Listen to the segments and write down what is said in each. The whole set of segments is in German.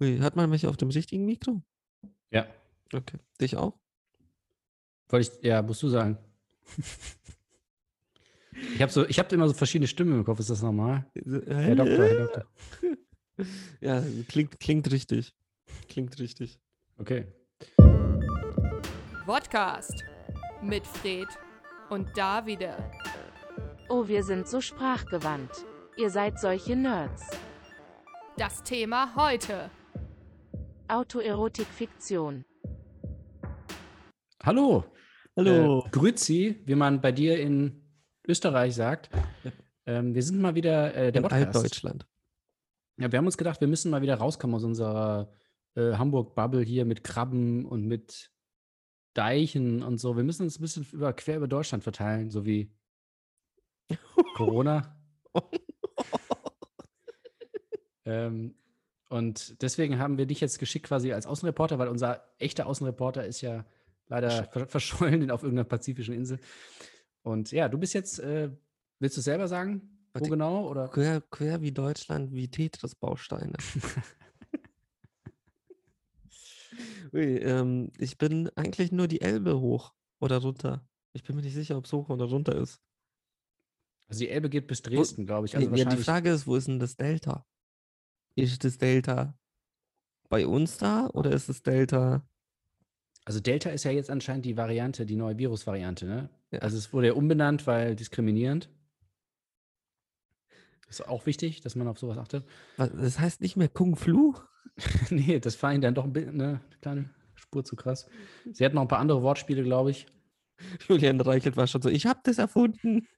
Ui, hat man mich auf dem richtigen Mikro? Ja. Okay. Dich auch? Wollte ich, ja, musst du sagen. ich habe so, ich habe immer so verschiedene Stimmen im Kopf. Ist das normal? Herr Doktor, Herr Doktor. Ja, klingt, klingt richtig. Klingt richtig. Okay. Podcast mit Fred und Davide. Oh, wir sind so sprachgewandt. Ihr seid solche Nerds. Das Thema heute. Autoerotik-Fiktion. Hallo. Hallo. Äh, Grüezi, wie man bei dir in Österreich sagt. Ähm, wir sind mal wieder äh, der In Podcast. Altdeutschland. Ja, wir haben uns gedacht, wir müssen mal wieder rauskommen aus unserer äh, Hamburg-Bubble hier mit Krabben und mit Deichen und so. Wir müssen uns ein bisschen über, quer über Deutschland verteilen, so wie Corona. ähm, und deswegen haben wir dich jetzt geschickt quasi als Außenreporter, weil unser echter Außenreporter ist ja leider ver verschollen auf irgendeiner pazifischen Insel. Und ja, du bist jetzt, äh, willst du selber sagen, wo Warte, genau? Oder? Quer, quer wie Deutschland, wie Tetris-Bausteine. Ui, ähm, ich bin eigentlich nur die Elbe hoch oder runter. Ich bin mir nicht sicher, ob es hoch oder runter ist. Also die Elbe geht bis Dresden, glaube ich. Nee, Also ja, die Frage ist, wo ist denn das Delta? Ist das Delta bei uns da oder ist das Delta? Also Delta ist ja jetzt anscheinend die Variante, die neue Virusvariante, ne? Ja. Also es wurde ja umbenannt, weil diskriminierend. Ist auch wichtig, dass man auf sowas achtet. Was, das heißt nicht mehr Kung Flu? nee, das war ihnen dann doch ein bisschen eine kleine Spur zu krass. Sie hatten noch ein paar andere Wortspiele, glaube ich. Julian Reichelt war schon so, ich habe das erfunden.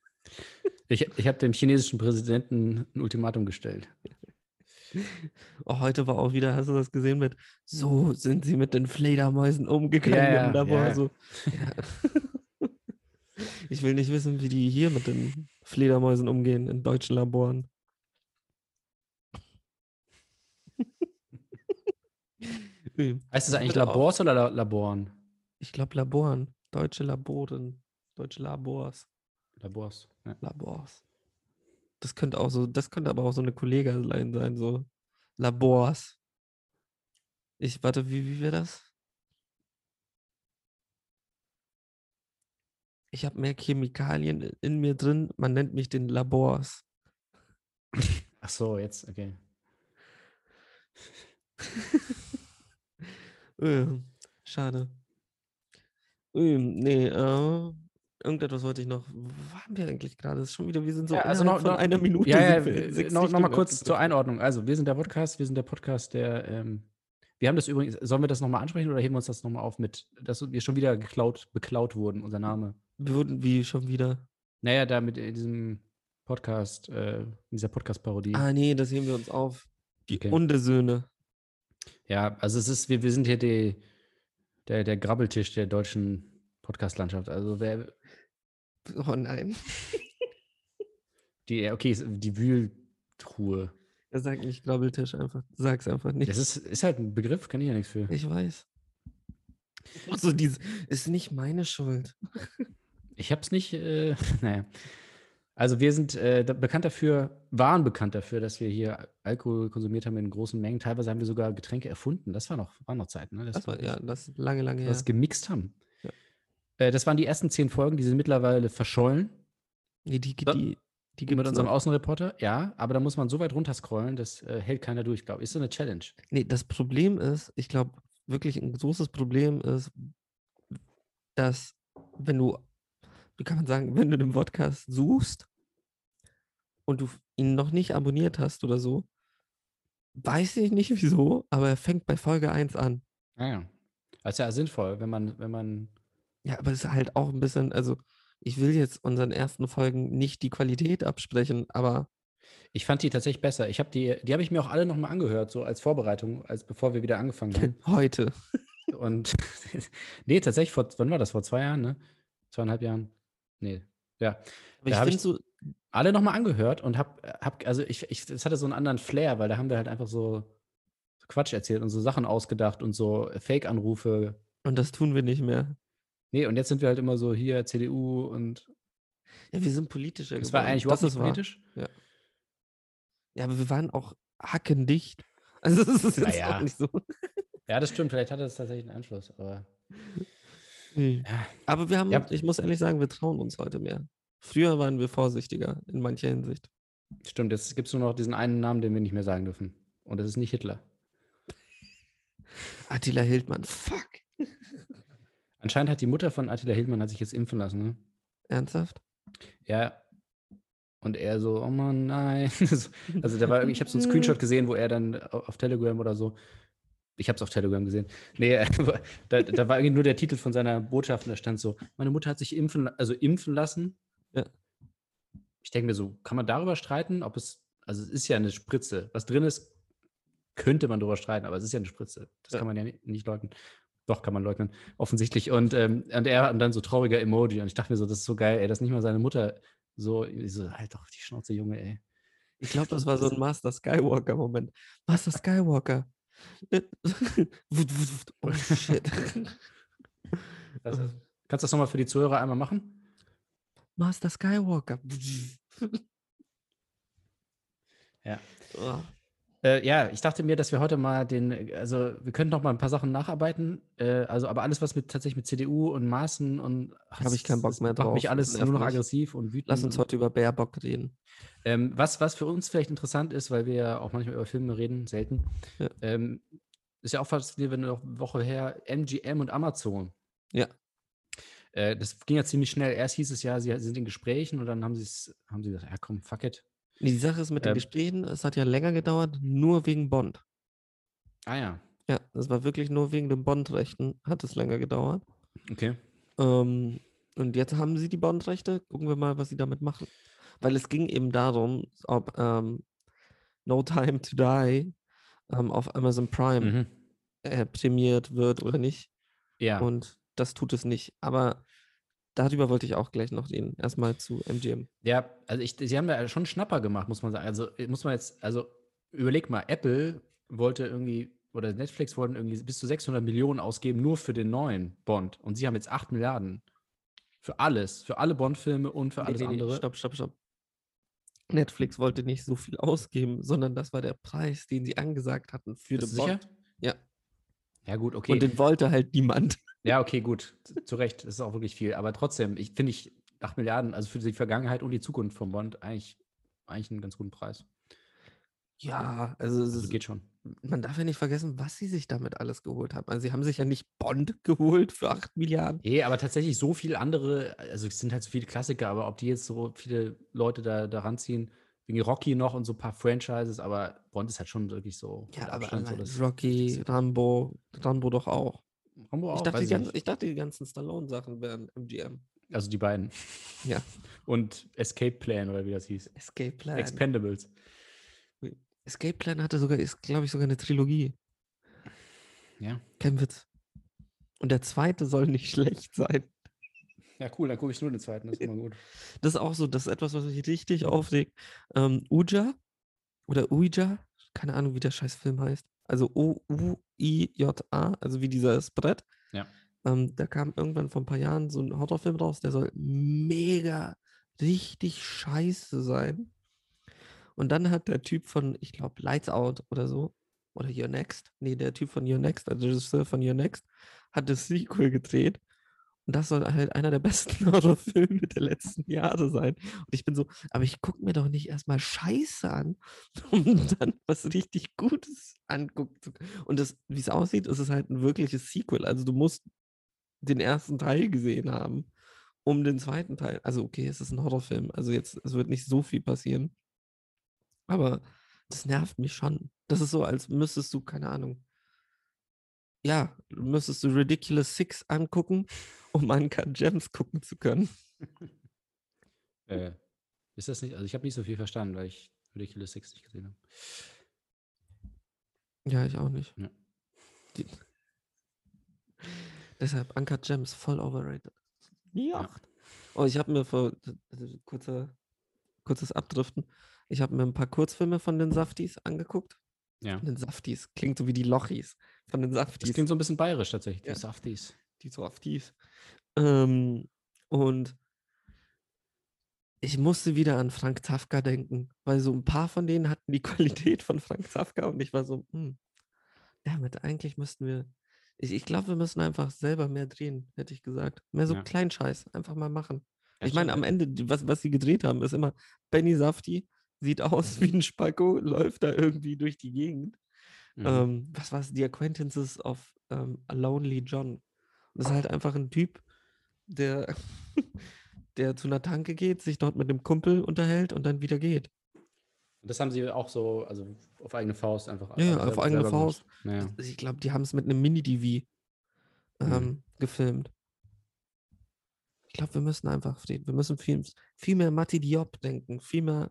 Ich, ich habe dem chinesischen Präsidenten ein Ultimatum gestellt. Oh, heute war auch wieder, hast du das gesehen mit, so sind sie mit den Fledermäusen umgegangen ja, im Labor. ja. So. Ja. Ich will nicht wissen, wie die hier mit den Fledermäusen umgehen in deutschen Laboren. Heißt das eigentlich. Labors oder La Laboren? Ich glaube Laboren, deutsche Laboren, deutsche Labors, Labors. Ja. Labors. Das könnte auch so, das könnte aber auch so eine Kollegelein sein, so Labors. Ich warte, wie, wie wäre das? Ich habe mehr Chemikalien in mir drin, man nennt mich den Labors. Ach so, jetzt, okay. Äh, Schade. Äh, nee, äh, irgendetwas wollte ich noch. Wo waren wir eigentlich gerade? Das ist schon wieder, wir sind so Ja, also noch- noch- einer Minute. Ja, ja, noch, noch mal kurz zur. Einordnung. Also, wir sind der Podcast, wir sind der Podcast, der, ähm, wir haben das übrigens, sollen wir das nochmal ansprechen oder heben wir uns das nochmal auf mit, dass wir schon wieder geklaut, beklaut wurden, unser Name? Wir wurden wie schon wieder. Naja, da mit in diesem Podcast, äh, in dieser Podcast-Parodie. Ah, nee, das heben wir uns auf. Die Okay. Hundesöhne. Ja, also es ist, wir, wir sind hier die, der, der Grabbeltisch der deutschen Podcast-Landschaft. Also wer, Oh nein. die, okay, ist die Wühltruhe. Er sagt nicht Grabbeltisch einfach. Sag's einfach nicht. Das ist, ist halt ein Begriff, kann ich ja nichts für. ich weiß. So dieses, ist nicht meine Schuld. Ich hab's nicht, äh, naja. Also wir sind äh, bekannt dafür, waren bekannt dafür, dass wir hier Alkohol konsumiert haben in großen Mengen. Teilweise haben wir sogar Getränke erfunden. Das war noch, waren noch Zeiten, ne? Das war, wir ja, das lange, lange her. das gemixt haben. Ja. Äh, das waren die ersten zehn Folgen, die sind mittlerweile verschollen. Nee, die, die, die, die mit gibt's unserem noch. Außenreporter. Ja, aber da muss man so weit runterscrollen, das äh, hält keiner durch, glaube ich. Ist so eine Challenge. Nee, das Problem ist, ich glaube, wirklich ein großes Problem ist, dass, wenn du, wie kann man sagen, wenn du den Podcast suchst und du ihn noch nicht abonniert hast oder so, weiß ich nicht wieso, aber er fängt bei Folge 1 an. Naja. Das ist ja sinnvoll, wenn man, wenn man. Ja, aber es ist halt auch ein bisschen, also ich will jetzt unseren ersten Folgen nicht die Qualität absprechen, aber Ich fand die tatsächlich besser. Ich habe die, die habe ich mir auch alle nochmal angehört, so als Vorbereitung, als bevor wir wieder angefangen haben. heute, Und nee, tatsächlich, vor, wann war das? Vor zwei Jahren, ne? Zweieinhalb Jahren? Nee. Ja. aber Da ich hab finde ich- so, Alle nochmal angehört und hab, hab also ich, ich, es hatte so einen anderen Flair, weil da haben wir halt einfach so Quatsch erzählt und so Sachen ausgedacht und so Fake-Anrufe. und das tun wir nicht mehr. Nee, und jetzt sind wir halt immer so hier CDU und Ja, wir sind politischer es war eigentlich das überhaupt nicht politisch. Ja, aber wir waren auch hackendicht. Also das ist jetzt Naja. auch nicht so. Ja, das stimmt. Vielleicht hatte das tatsächlich einen Einfluss. Aber Nee. ja, Aber wir haben, Ja. ich muss ehrlich sagen, wir trauen uns heute mehr. Früher waren wir vorsichtiger in mancher Hinsicht. stimmt. Jetzt gibt es nur noch diesen einen Namen, den wir nicht mehr sagen dürfen. Und das ist nicht Hitler. Attila Hildmann, fuck. Anscheinend hat die Mutter von Attila Hildmann hat sich jetzt impfen lassen. Ne? Ernsthaft? Ja. Und er so, oh Mann, nein. So, also da war, irgendwie- ich habe so einen Screenshot gesehen, wo er dann au- auf Telegram oder so, ich habe es auf Telegram gesehen. Nee, da, da war irgendwie nur der Titel von seiner Botschaft und da stand so, meine Mutter hat sich impfen, also impfen lassen. Ja. Ich denke mir so, kann man darüber streiten, ob es, also es ist ja eine Spritze. Was drin ist, könnte man darüber streiten, aber es ist ja eine Spritze. Das Ja. kann man ja ni- nicht leugnen. Doch, kann man leugnen, offensichtlich. Und, ähm, und er hat dann so trauriger Emoji und ich dachte mir so, das ist so geil, ey, dass nicht mal seine Mutter so, so halt doch die Schnauze, Junge, ey. Ich glaube, das war so ein Master Skywalker-Moment. Master Skywalker. Wut, wut, wut. oh shit. Das kannst du das nochmal für die Zuhörer einmal machen? Master Skywalker. Ja. Oh. Äh, ja, ich dachte mir, dass wir heute mal den, also wir können noch mal ein paar Sachen nacharbeiten, äh, also aber alles, was mit tatsächlich mit CDU und Maßen und ach, Hab ich keinen Bock mehr macht drauf, mich das alles nur noch mich. aggressiv und wütend. Lass uns heute über Baerbock reden. Ähm, was, was für uns vielleicht interessant ist, weil wir ja auch manchmal über Filme reden, selten, Ja. ähm, ist ja auch faszinierend, wenn noch eine Woche her, MGM und Amazon. Ja. Äh, das ging ja ziemlich schnell. Erst hieß es ja, sie sind in Gesprächen und dann haben sie es, haben sie gesagt, ja komm, fuck it. Die Sache ist mit den Ähm. Gesprächen, es hat ja länger gedauert, nur wegen Bond. Ah ja, Ja, das war wirklich nur wegen den Bond-Rechten, hat es länger gedauert. okay. Ähm, und jetzt haben sie die Bond-Rechte. Gucken wir mal, was sie damit machen. Weil es ging eben darum, ob ähm, No Time to Die ähm, auf Amazon Prime Mhm. äh, prämiert wird oder nicht. Ja. Und das tut es nicht. Aber darüber wollte ich auch gleich noch reden. Erstmal zu MGM. Ja, also ich, sie haben ja schon Schnapper gemacht, muss man sagen. Also äh, muss man jetzt, also überleg mal, Apple wollte irgendwie, oder Netflix wollten irgendwie bis zu 600 Millionen ausgeben, nur für den neuen Bond. Und sie haben jetzt 8 Milliarden. Für alles, für alle Bond-Filme und für alles nee, nee, andere. Stopp, stopp, stopp. Netflix wollte nicht so viel ausgeben, sondern das war der Preis, den sie angesagt hatten für Bist den du sicher? Bond. Ja. Ja, gut, okay. Und den wollte halt niemand. Ja, okay, gut. Zu Recht, das ist auch wirklich viel. Aber trotzdem, ich finde ich 8 Milliarden, also für die Vergangenheit und die Zukunft von Bond, eigentlich, eigentlich einen ganz guten Preis. Ja, also, es Also geht schon. man darf ja nicht vergessen, was sie sich damit alles geholt haben. Also sie haben sich ja nicht Bond geholt für 8 Milliarden. Nee, aber tatsächlich so viel andere, also es sind halt so viele Klassiker, aber ob die jetzt so viele Leute da, da ranziehen, wegen Rocky noch und so ein paar Franchises, aber Bond ist halt schon wirklich so Ja, aber so das- Rocky, das- Rambo, Rambo doch auch. Rambo Ich auch, dachte, weiß die ich ganzen, ich dachte, die ganzen Stallone-Sachen wären MGM. Also die beiden. Ja. Und Escape Plan oder wie das hieß. Escape Plan. Expendables. Escape Plan hatte sogar, ist, glaube ich, sogar eine Trilogie. Ja. Kein Witz. Und der zweite soll nicht schlecht sein. Ja, cool, dann gucke ich nur den zweiten, das ist immer gut. Das ist auch so, das ist etwas, was mich richtig aufregt. Ähm, Uja oder Ouija, keine Ahnung, wie der scheiß Film heißt. Also O-U-I-J-A, also wie dieses Brett. Ja. Ähm, da kam irgendwann vor ein paar Jahren so ein Horrorfilm raus, der soll mega richtig scheiße sein. Und dann hat der Typ von, ich glaube, Lights Out oder so, oder Your Next, nee, der Typ von Your Next, also der Regisseur von Your Next, hat das Sequel gedreht. Und das soll halt einer der besten Horrorfilme der letzten Jahre sein. Und ich bin so, aber ich gucke mir doch nicht erstmal Scheiße an, um dann was richtig Gutes angucken zu können. Und wie es aussieht, ist es halt ein wirkliches Sequel. Also du musst den ersten Teil gesehen haben, um den zweiten Teil. Also okay, es ist ein Horrorfilm. Also jetzt, es wird nicht so viel passieren. Aber das nervt mich schon. Das ist so, als müsstest du, keine Ahnung. Ja, müsstest du Ridiculous Six angucken, um Uncut Gems gucken zu können. Äh, ist das nicht? Also ich habe nicht so viel verstanden, weil ich Ridiculous Six nicht gesehen habe. Ja, ich auch nicht. Ja. Die, deshalb Uncut Gems voll overrated. Ja. Oh, ich habe mir vor also kurzer, kurzes Abdriften. Ich habe mir ein paar Kurzfilme von den Safties angeguckt. Ja. Von den Safties. Klingt so wie die Lochis. Von den Das Safties. klingt so ein bisschen bayerisch tatsächlich, die Ja. Safties. die Safties. Ähm, und ich musste wieder an Frank Zafka denken, weil so ein paar von denen hatten die Qualität von Frank Zafka und ich war so, hm, damit eigentlich müssten wir, ich, ich glaube, wir müssen einfach selber mehr drehen, hätte ich gesagt. Mehr so Ja. Kleinscheiß, einfach mal machen. Ja, ich meine, am. Ende, was, was sie gedreht haben, ist immer Benny Safti, sieht aus wie ein Spacko, läuft da irgendwie durch die Gegend. Mhm. Ähm, was war es? The Acquaintances of ähm, Lonely John. Und das ist halt einfach ein Typ, der, der zu einer Tanke geht, sich dort mit einem Kumpel unterhält und dann wieder geht. Das haben sie auch so, also auf eigene Faust einfach. Ja, ja, auf eigene. Faust. Ja. Ich glaube, die haben es mit einem Mini-DV ähm, Mhm. gefilmt. Ich glaube, wir müssen einfach, wir müssen viel, viel mehr Matti Diop denken, viel mehr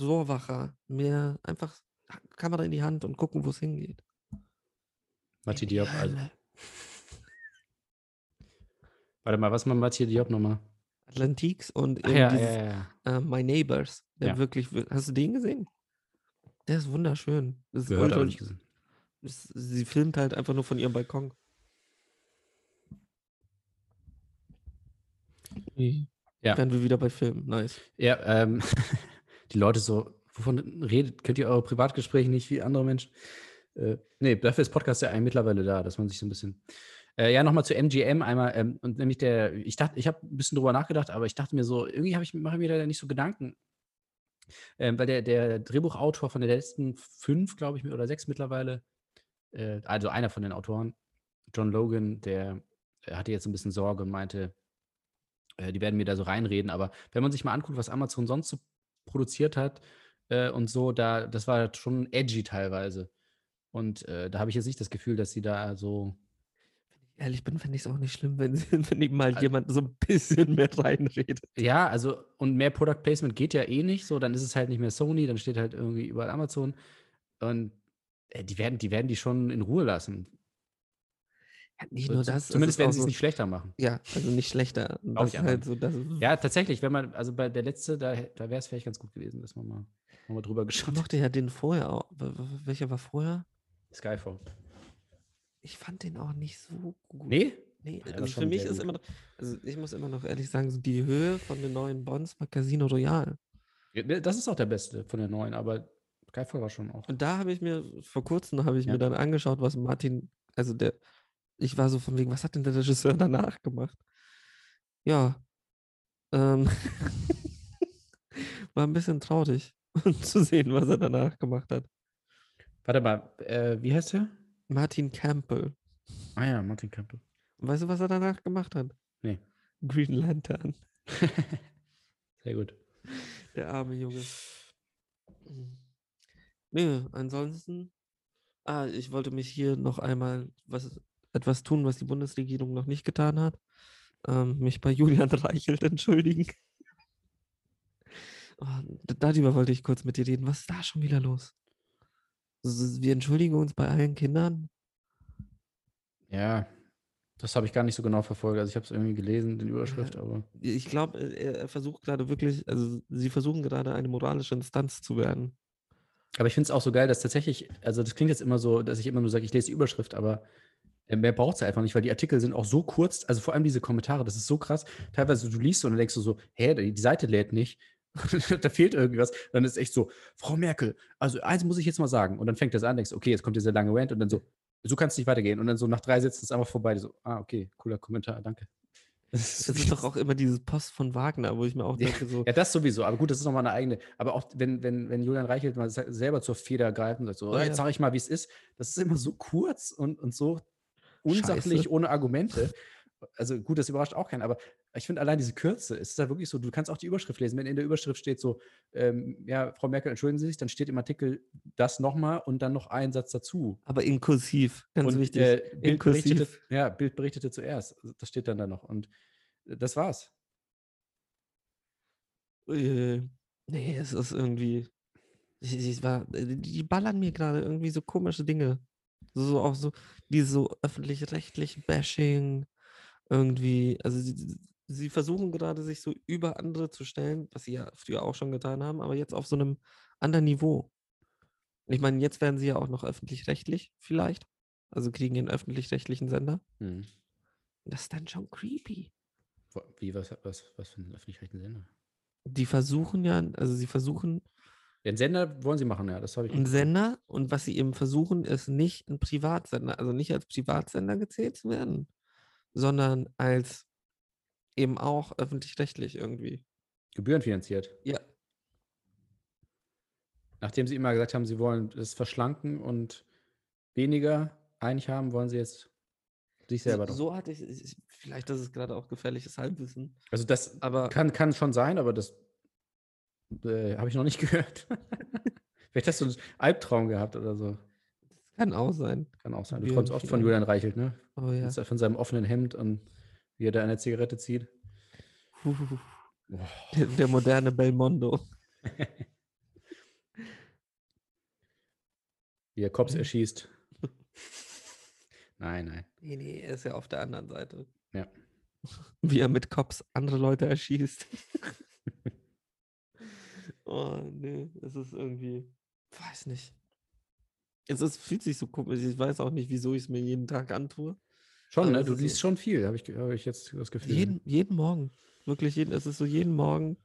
Rohrwacher, mehr einfach Kamera in die Hand und gucken, wo es hingeht. Matti Diop. Also, warte mal, was war Matti Diop nochmal? Atlantiques und Ach ja, dieses, ja, ja. äh, My Neighbors. Der wirklich, wir- hast du den gesehen? Der ist wunderschön. Das ist Gehört, nicht gesehen. es- sie filmt halt einfach nur von ihrem Balkon. Ja. Wären wir wieder bei Filmen. Nice. Ja, ähm, die Leute so, wovon redet, könnt ihr eure Privatgespräche nicht wie andere Menschen? Äh, nee, dafür ist Podcast ja eigentlich mittlerweile da, dass man sich so ein bisschen. Äh, ja, nochmal zu MGM einmal, ähm, und nämlich der, ich dachte, ich habe ein bisschen drüber nachgedacht, aber ich dachte mir so, irgendwie habe ich, mache ich mir da nicht so Gedanken. Ähm, weil der, der Drehbuchautor von den letzten fünf, glaube ich, oder sechs mittlerweile, äh, also einer von den Autoren, John Logan, der äh, hatte jetzt ein bisschen Sorge und meinte, äh, die werden mir da so reinreden, aber wenn man sich mal anguckt, was Amazon sonst so produziert hat äh, und so, da, das war schon edgy teilweise. Und äh, da habe ich jetzt nicht das Gefühl, dass sie da so. Ehrlich bin, finde ich es auch nicht schlimm, wenn, wenn mal Al- jemand so ein bisschen mehr reinredet. Ja, also, und mehr Product Placement geht ja eh nicht so, dann ist es halt nicht mehr Sony, dann steht halt irgendwie überall Amazon. Und äh, die, werden, die werden die schon in Ruhe lassen. Ja, nicht nur das. es Zumindest werden sie es so, nicht schlechter machen. Ja, also nicht schlechter. Das ich halt so, das Ja, tatsächlich, wenn man, also bei der letzte, da, da wäre es vielleicht ganz gut gewesen, dass man mal, mal drüber ich geschaut hat. mochte ja den vorher auch. Welcher war vorher? Skyfall. Ich fand den auch nicht so gut. Nee? Nee, also für mich ist gut. immer noch, also ich muss immer noch ehrlich sagen, so die Höhe von den neuen Bonds war Casino Royale. Ne, Das ist auch der beste von den neuen, aber Skyfall war schon auch. Und da habe ich mir, vor kurzem habe ich Ja. mir dann angeschaut, was Martin, also der, ich war so von wegen, was hat denn der Regisseur danach gemacht? Ja, ähm, war ein bisschen traurig zu sehen, was er danach gemacht hat. Warte mal, äh, wie heißt der? Martin Campbell. Ah ja, Martin Campbell. Und weißt du, was er danach gemacht hat? Nee. Green Lantern. Sehr gut. Der arme Junge. Nö, ansonsten. Ah, ich wollte mich hier noch einmal was, etwas tun, was die Bundesregierung noch nicht getan hat. Ähm, mich bei Julian Reichelt entschuldigen. Oh, darüber wollte ich kurz mit dir reden. Was ist da schon wieder los? Wir entschuldigen uns bei allen Kindern. Ja, das habe ich gar nicht so genau verfolgt. Also ich habe es irgendwie gelesen, den Überschrift, aber. Ich glaube, er, er versucht gerade wirklich, also sie versuchen gerade eine moralische Instanz zu werden. Aber ich finde es auch so geil, dass tatsächlich, also das klingt jetzt immer so, dass ich immer nur sage, ich lese die Überschrift, aber äh, mehr braucht es einfach nicht, weil die Artikel sind auch so kurz, also vor allem diese Kommentare, das ist so krass. Teilweise du liest und dann denkst du so, hä, die Seite lädt nicht. da fehlt irgendwas. Dann ist echt so, Frau Merkel, also eins muss ich jetzt mal sagen. Und dann fängt das an, denkst, okay, jetzt kommt dieser lange Rant und dann so, so kannst du nicht weitergehen. Und dann so nach drei Sätzen ist es einfach vorbei. So, ah, okay, cooler Kommentar, danke. Das ist doch auch immer dieses Post von Wagner, wo ich mir auch denke, so, Ja, das sowieso, aber gut, das ist nochmal eine eigene. Aber auch wenn, wenn, wenn Julian Reichelt mal se- selber zur Feder greift und sagt so, Oh, jetzt ja. sage ich mal, wie es ist, das ist immer so kurz und, und so unsachlich, Scheiße. ohne Argumente. Also gut, das überrascht auch keinen, aber ich finde allein diese Kürze, es ist da wirklich so, du kannst auch die Überschrift lesen. Wenn in der Überschrift steht so, ähm, ja, Frau Merkel, entschuldigen Sie sich, dann steht im Artikel das nochmal und dann noch ein Satz dazu. aber inkursiv, ganz und wichtig. äh, Bild, berichtete, inkursiv. ja, Bild berichtete zuerst. Also Das steht dann da noch. Und äh, das war's. Äh, nee, es ist irgendwie. Ich, ich war, äh, die ballern mir gerade irgendwie so komische Dinge. So, auch so, die so öffentlich-rechtlich Bashing irgendwie. Also sie, sie versuchen gerade sich so über andere zu stellen, was sie ja früher auch schon getan haben, aber jetzt auf so einem anderen Niveau. Ich meine, jetzt werden sie ja auch noch öffentlich-rechtlich vielleicht. Also kriegen den öffentlich-rechtlichen Sender. Hm. Das ist dann schon creepy. Wie, was, was, was für einen öffentlich-rechtlichen Sender? die versuchen ja, also sie versuchen Den Sender wollen sie machen, ja, das habe ich. einen Sender und was sie eben versuchen, ist nicht ein Privatsender, also nicht als Privatsender gezählt zu werden, sondern als eben auch öffentlich-rechtlich irgendwie. Gebührenfinanziert. Ja. Nachdem sie immer gesagt haben, sie wollen es verschlanken und weniger einig haben, wollen sie jetzt sich selber So, so hatte ich, ich, vielleicht ist es gerade auch gefährliches Halbwissen, Also das aber kann, kann schon sein, aber das äh, habe ich noch nicht gehört. Vielleicht hast du einen Albtraum gehabt oder so. kann auch sein. Kann auch sein. Du träumst oft von. Julian Reichelt, ne? Oh ja. Von seinem offenen Hemd und wie er da eine Zigarette zieht. Boah. Der, der moderne Belmondo. Wie er Cops Mhm. erschießt. nein, nein. Nee, nee, er ist ja auf der anderen Seite. Ja. Wie er mit Cops andere Leute erschießt. Oh, nee, es ist irgendwie, weiß nicht. Es ist, fühlt sich so komisch. Ich weiß auch nicht, wieso ich es mir jeden Tag antue. Schon, ne? Du liest schon viel, habe ich, hab ich jetzt das Gefühl. Jeden, jeden Morgen. Wirklich jeden, es ist so jeden Morgen.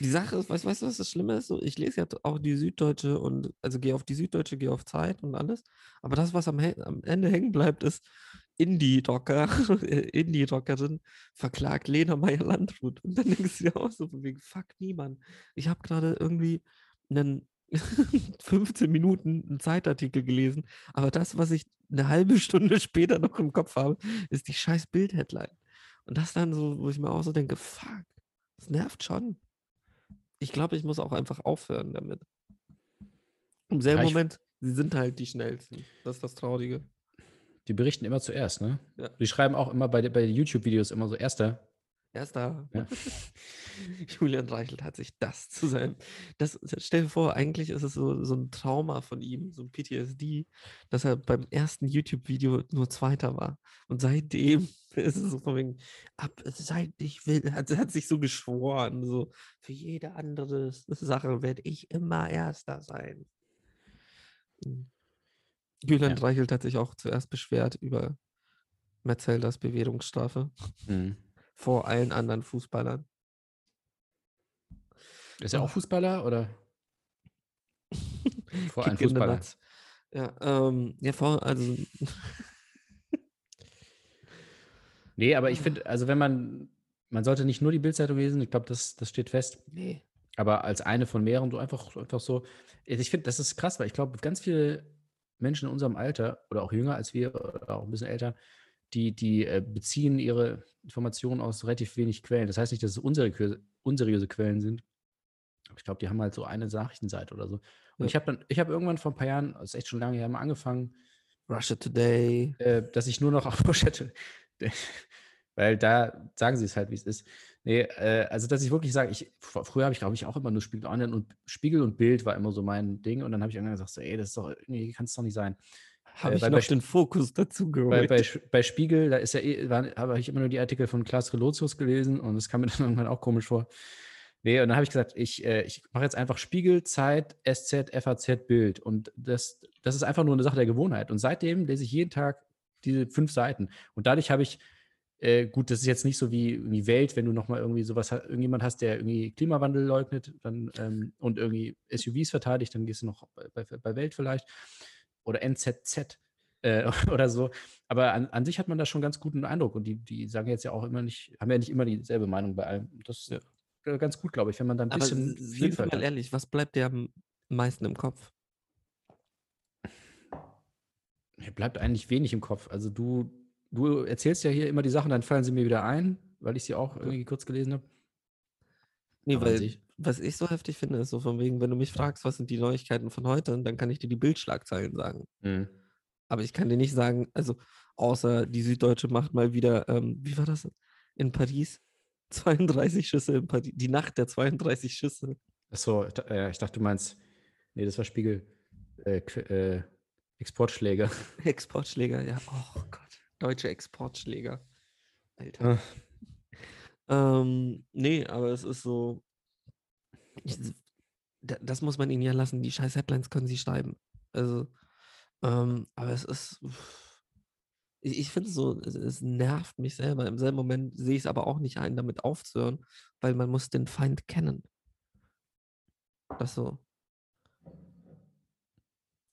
Die Sache ist, weißt, weißt du, was das Schlimme ist? So, ich lese ja auch die Süddeutsche und also gehe auf die Süddeutsche, gehe auf Zeit und alles. Aber das, was am, am Ende hängen bleibt, ist Indie-Rocker, äh, Indie-Rockerin verklagt Lena Meyer-Landrut. Und dann denkst du dir auch so von wegen, fuck niemand. Ich habe gerade irgendwie einen 15 Minuten einen Zeitartikel gelesen, aber das, was ich eine halbe Stunde später noch im Kopf habe, ist die scheiß Bild-Headline. Und das dann so, wo ich mir auch so denke, fuck, das nervt schon. Ich glaube, ich muss auch einfach aufhören damit. Im selben Ja, Moment, sie sind halt die schnellsten. Das ist das Traurige. Die berichten immer zuerst, ne? Ja. Die schreiben auch immer bei, bei YouTube-Videos immer so Erster. Erster. Ja. Julian Reichelt hat sich das zu sein. Das, stell dir vor, eigentlich ist es so, so ein Trauma von ihm, so ein PTSD, dass er beim ersten YouTube-Video nur Zweiter war. Und seitdem ist es so von wegen, ab, seit ich will, hat, hat sich so geschworen, so, für jede andere Sache werde ich immer Erster sein. Mhm. Julian Ja. Reichelt hat sich auch zuerst beschwert über Metzelders Bewährungsstrafe Mhm. vor allen anderen Fußballern. Ist er auch Fußballer oder? Vor allem Kick in the Fußballer. nuts. Ja, ähm, ja, vor, also, Nee, aber ich finde, also wenn man, man sollte nicht nur die Bildzeitung lesen, ich glaube, das, das steht fest. nee. Aber als eine von mehreren, du einfach, einfach so. Ich finde, das ist krass, weil ich glaube, ganz viele Menschen in unserem Alter oder auch jünger als wir oder auch ein bisschen älter, die, die äh, beziehen ihre Informationen aus relativ wenig Quellen. Das heißt nicht, dass es unseriöse, unseriöse Quellen sind. Aber ich glaube, die haben halt so eine Nachrichtenseite oder so. Und Ja. ich habe dann, ich habe irgendwann vor ein paar Jahren, das ist echt schon lange her, mal angefangen, Russia Today. äh, dass ich nur noch auf Pochette, weil da sagen sie es halt, wie es ist. Nee, äh, also dass ich wirklich sage, ich, fr- früher habe ich, glaube ich, auch immer nur Spiegel Online und Spiegel und Bild war immer so mein Ding. Und dann habe ich irgendwann gesagt, so, ey, das ist doch, irgendwie kann es doch nicht sein. Habe äh, ich noch bei den Fokus dazu Bei, geholt. bei, Sch- bei Spiegel, da ist ja eh, habe ich immer nur die Artikel von Klaas Relotius gelesen und das kam mir dann irgendwann auch komisch vor. Nee, und dann habe ich gesagt, ich, äh, ich mache jetzt einfach Spiegel, Zeit, SZ, FAZ, Bild. Und das, das ist einfach nur eine Sache der Gewohnheit. Und seitdem lese ich jeden Tag diese fünf Seiten. Und dadurch habe ich, äh, gut, das ist jetzt nicht so wie, wie Welt, wenn du nochmal irgendwie sowas, ha- irgendjemand hast, der irgendwie Klimawandel leugnet dann, ähm, und irgendwie SUVs verteidigt, dann gehst du noch bei, bei, Welt vielleicht. Oder NZZ äh, oder so. Aber an, an sich hat man da schon ganz guten Eindruck. Und die, die sagen jetzt ja auch immer nicht, haben ja nicht immer dieselbe Meinung bei allem. Das ist Ja. ganz gut, glaube ich, wenn man da ein Aber bisschen sind wir mal ehrlich, was bleibt dir am meisten im Kopf? Mir bleibt eigentlich wenig im Kopf. Also du, du erzählst ja hier immer die Sachen, dann fallen sie mir wieder ein, weil ich sie auch irgendwie kurz gelesen habe. Nee, Aber weil was ich so heftig finde, ist so von wegen, wenn du mich fragst, was sind die Neuigkeiten von heute, dann kann ich dir die Bildschlagzeilen sagen. Aber ich kann dir nicht sagen, also außer die Süddeutsche macht mal wieder, ähm, wie war das in Paris? 32 Schüsse in Paris, die Nacht der 32 Schüsse. Achso, äh, ich dachte, du meinst, nee, das war Spiegel. Äh, äh, Exportschläger. Exportschläger, ja. Oh Gott, deutsche Exportschläger. Alter. Ähm, nee, aber es ist so. Ich, da- das muss man ihnen ja lassen. Die scheiß Headlines können sie schreiben. Also, ähm, aber es ist. Ich, ich finde es so, es, es nervt mich selber. Im selben Moment sehe ich es aber auch nicht ein, damit aufzuhören, weil man muss den Feind kennen. Das so.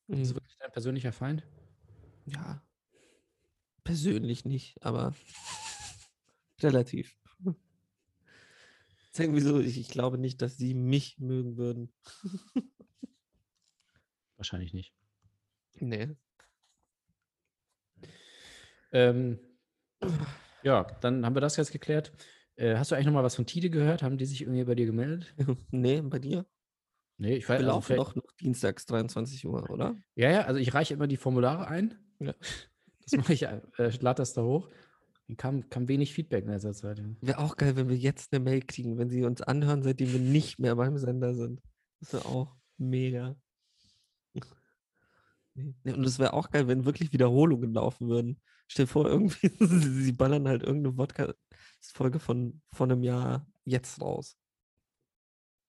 Ist das Mhm. wirklich dein persönlicher Feind? Ja. Persönlich nicht, aber relativ. Ist irgendwie so, ich, ich glaube nicht, dass sie mich mögen würden. Wahrscheinlich nicht. Nee. Ähm, ja, dann haben wir das jetzt geklärt. Äh, hast du eigentlich noch mal was von Tide gehört? Haben die sich irgendwie bei dir gemeldet? nee, bei dir? Nee, ich Wir weiß also laufen doch noch dienstags 23 Uhr, oder? Ja, ja, also ich reiche immer die Formulare ein. Ja. Das mache ich, äh, lade das da hoch. Dann kam, kam wenig Feedback in letzter Zeit. Wäre auch geil, wenn wir jetzt eine Mail kriegen, wenn sie uns anhören, seitdem wir nicht mehr beim Sender sind. Das wäre auch mega. Und es wäre auch geil, wenn wirklich Wiederholungen laufen würden. Stell dir vor, irgendwie, sie ballern halt irgendeine Podcast-Folge von, von einem Jahr jetzt raus.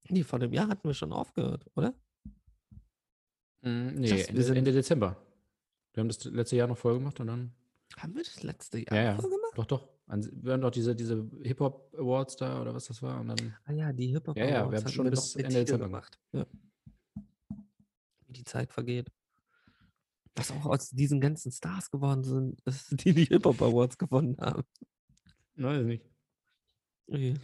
Nee, vor einem Jahr hatten wir schon aufgehört, oder? Mm, nee, wir Ende, sind- Ende Dezember. Wir haben das letzte Jahr noch voll gemacht und dann. Haben wir das letzte Jahr Ja, ja. voll gemacht? Doch, doch. Wir haben doch diese, diese Hip-Hop Awards da oder was das war. Und dann, Ah ja, die Hip-Hop Ja, ja, wir Awards haben schon wir bis Ende Dezember gemacht. Ja. Wie die Zeit vergeht. Was auch aus diesen ganzen Stars geworden sind, die die Hip-Hop Awards gewonnen haben. Weiß nicht. Okay.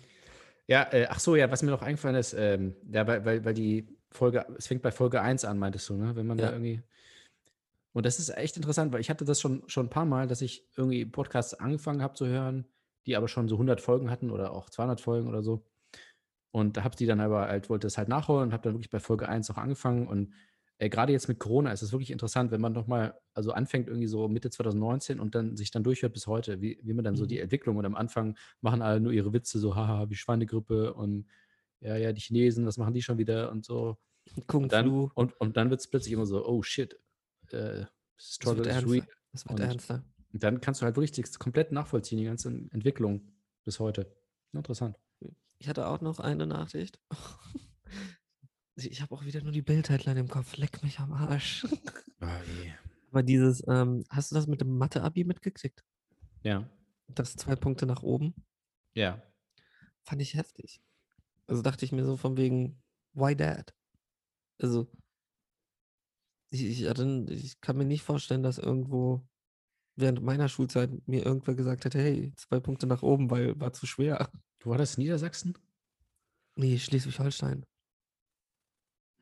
Ja, äh, ach so, ja, was mir noch eingefallen ist, ähm, ja, weil, weil, weil die Folge, es fängt bei Folge 1 an, meintest du, ne? Wenn man Ja. da irgendwie. Und das ist echt interessant, weil ich hatte das schon, schon ein paar Mal, dass ich irgendwie Podcasts angefangen habe zu hören, die aber schon so 100 Folgen hatten oder auch 200 Folgen oder so. Und da habe die dann aber halt, wollte es halt nachholen und habe dann wirklich bei Folge 1 auch angefangen. Und äh, gerade jetzt mit Corona ist es wirklich interessant, wenn man nochmal, also anfängt irgendwie so Mitte 2019 und dann sich dann durchhört bis heute, wie, wie man dann so Mhm. die Entwicklung und am Anfang machen alle nur ihre Witze, so haha, wie Schweinegrippe und ja, ja, die Chinesen, was machen die schon wieder und so. Kung Und dann, Flu. und, und dann wird es plötzlich immer so, oh shit, äh, Das Struggle wird is ernster. real. Das wird Und- ernster. Und dann kannst du halt wirklich das komplett nachvollziehen, die ganze Entwicklung bis heute. Interessant. Ich hatte auch noch eine Nachricht. Ich, habe auch wieder nur die Bildheadline im Kopf. Leck mich am Arsch. Aber dieses, ähm, hast du das mit dem Mathe-Abi mitgekriegt? Ja, Das zwei Punkte nach oben? ja. Fand ich heftig. Also dachte ich mir so von wegen, why that? Also, ich, ich, ich kann mir nicht vorstellen, dass irgendwo während meiner Schulzeit mir irgendwer gesagt hätte, hey, zwei Punkte nach oben, weil war zu schwer. Wo war das? Niedersachsen? Nee, Schleswig-Holstein.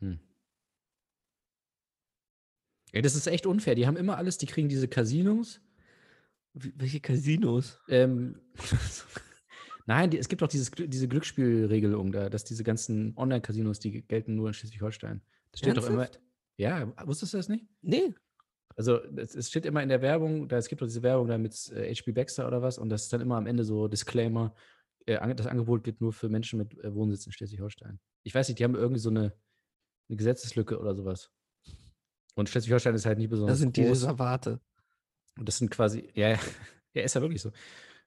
Hm. Ey, das ist echt unfair. Die haben immer alles, die kriegen diese Casinos. Wie- Welche Casinos? Ähm, Nein, die, es gibt doch dieses, diese Glücksspielregelung da, dass diese ganzen Online-Casinos, die gelten nur in Schleswig-Holstein. Das steht doch immer. Ja, wusstest du das nicht? Nee. Also es, steht immer in der Werbung, da es gibt doch diese Werbung da mit äh, HB Baxter oder was, und das ist dann immer am Ende so Disclaimer, äh, das Angebot gilt nur für Menschen mit äh, Wohnsitz in Schleswig-Holstein. Ich weiß nicht, die haben irgendwie so eine, eine Gesetzeslücke oder sowas. Und Schleswig-Holstein ist halt nie besonders Das sind die. Reservate. Und das sind quasi, ja, ja, ja, ist ja wirklich so.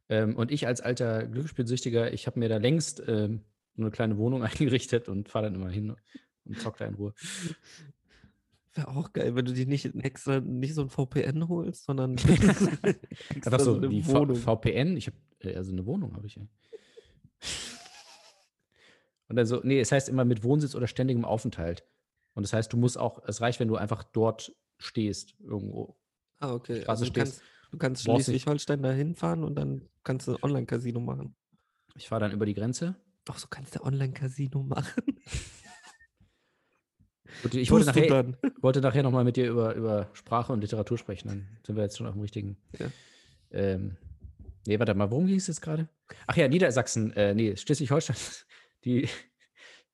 Ähm, und ich als alter Glücksspielsüchtiger, ich habe mir da längst ähm, eine kleine Wohnung eingerichtet und fahre dann immer hin und zock da in Ruhe. Wäre auch geil, wenn du dir nicht extra, nicht so ein VPN holst, sondern Einfach so, eine wie v. VPN, ich habe, also eine Wohnung habe ich ja. Und dann so, nee, es heißt immer mit Wohnsitz oder ständigem Aufenthalt. Und das heißt, du musst auch, es reicht, wenn du einfach dort stehst, irgendwo. Ah, okay. Also du stehst, kannst, du kannst Schleswig-Holstein da hinfahren und dann kannst du Online-Casino machen. Ich fahre dann über die Grenze. Ach, so kannst du Online-Casino machen. Ich wollte nachher, wollte nachher nochmal mit dir über, über Sprache und Literatur sprechen. Dann sind wir jetzt schon auf dem richtigen. Ja. Ähm, nee, warte mal, worum ging es jetzt gerade? Ach ja, Niedersachsen, äh, nee, Schleswig-Holstein, die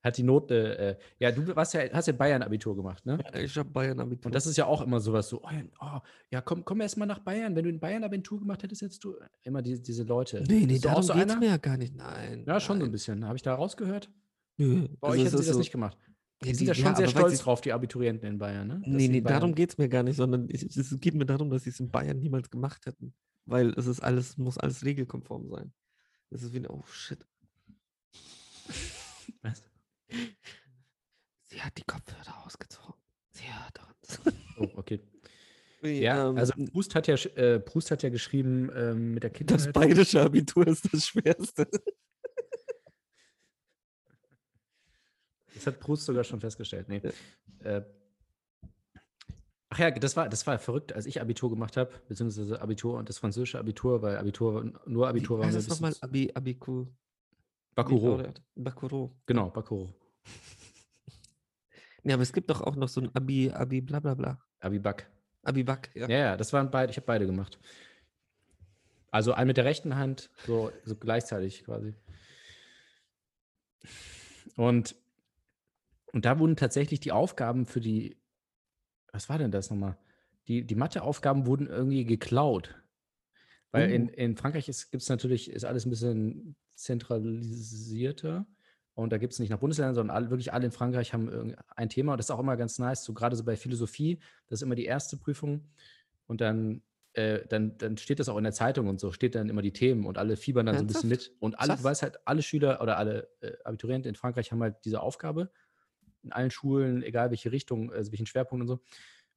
hat die Note, äh, ja, du warst ja, hast ja Bayern-Abitur gemacht, ne? Ich habe Bayern Abitur. Und das ist ja auch immer sowas so, oh, ja, oh, ja komm, komm erst mal nach Bayern. Wenn du in Bayern Abitur gemacht hättest, hättest du immer die, diese Leute. Nee, nee, darum so geht's einer? mir ja gar nicht. Nein. Ja, schon so ein nein. bisschen. Habe ich da rausgehört? Nö. Bei euch hätten sie das so- nicht gemacht. Die sind ja schon ja, sehr stolz drauf, die Abiturienten in Bayern, ne? Dass Nee, nee, Bayern- darum geht es mir gar nicht, sondern ich, es geht mir darum, dass sie es in Bayern niemals gemacht hätten. Weil es ist alles, muss alles regelkonform sein. Das ist wie ein, oh shit. Was? Sie hat die Kopfhörer ausgezogen. Sie hört uns. Oh, okay. Ja, ähm, also Proust hat ja, äh, Proust hat ja geschrieben ähm, mit der Kindheit. das bayerische Abitur ist das Schwerste. Das hat Proust sogar schon festgestellt. Nee. Äh, ach ja, das war, das war verrückt, als ich Abitur gemacht habe, beziehungsweise Abitur und das französische Abitur, weil Abitur, nur Abitur war ein das nochmal? Abi, Abiku. Bakuro. Bakuro. Genau, Bakuro. Ja, aber es gibt doch auch noch so ein Abi, Abi, bla bla bla. Abibak. Abibak, ja. Ja, ja, das waren beide, ich habe beide gemacht. Also ein mit der rechten Hand, so, so gleichzeitig quasi. Und, und da wurden tatsächlich die Aufgaben für die, was war denn das nochmal? Die, die Matheaufgaben wurden irgendwie geklaut. Weil in, Oh. in Frankreich gibt es natürlich, ist alles ein bisschen zentralisierter. Und da gibt es nicht nach Bundesländern, sondern alle, wirklich alle in Frankreich haben ein Thema. Und das ist auch immer ganz nice, so gerade so bei Philosophie, das ist immer die erste Prüfung. Und dann, äh, dann, dann steht das auch in der Zeitung und so, steht dann immer die Themen und alle fiebern dann so ein bisschen mit. Und alle, du weißt halt, alle Schüler oder alle äh, Abiturienten in Frankreich haben halt diese Aufgabe. In allen Schulen, egal welche Richtung, also welchen Schwerpunkt und so.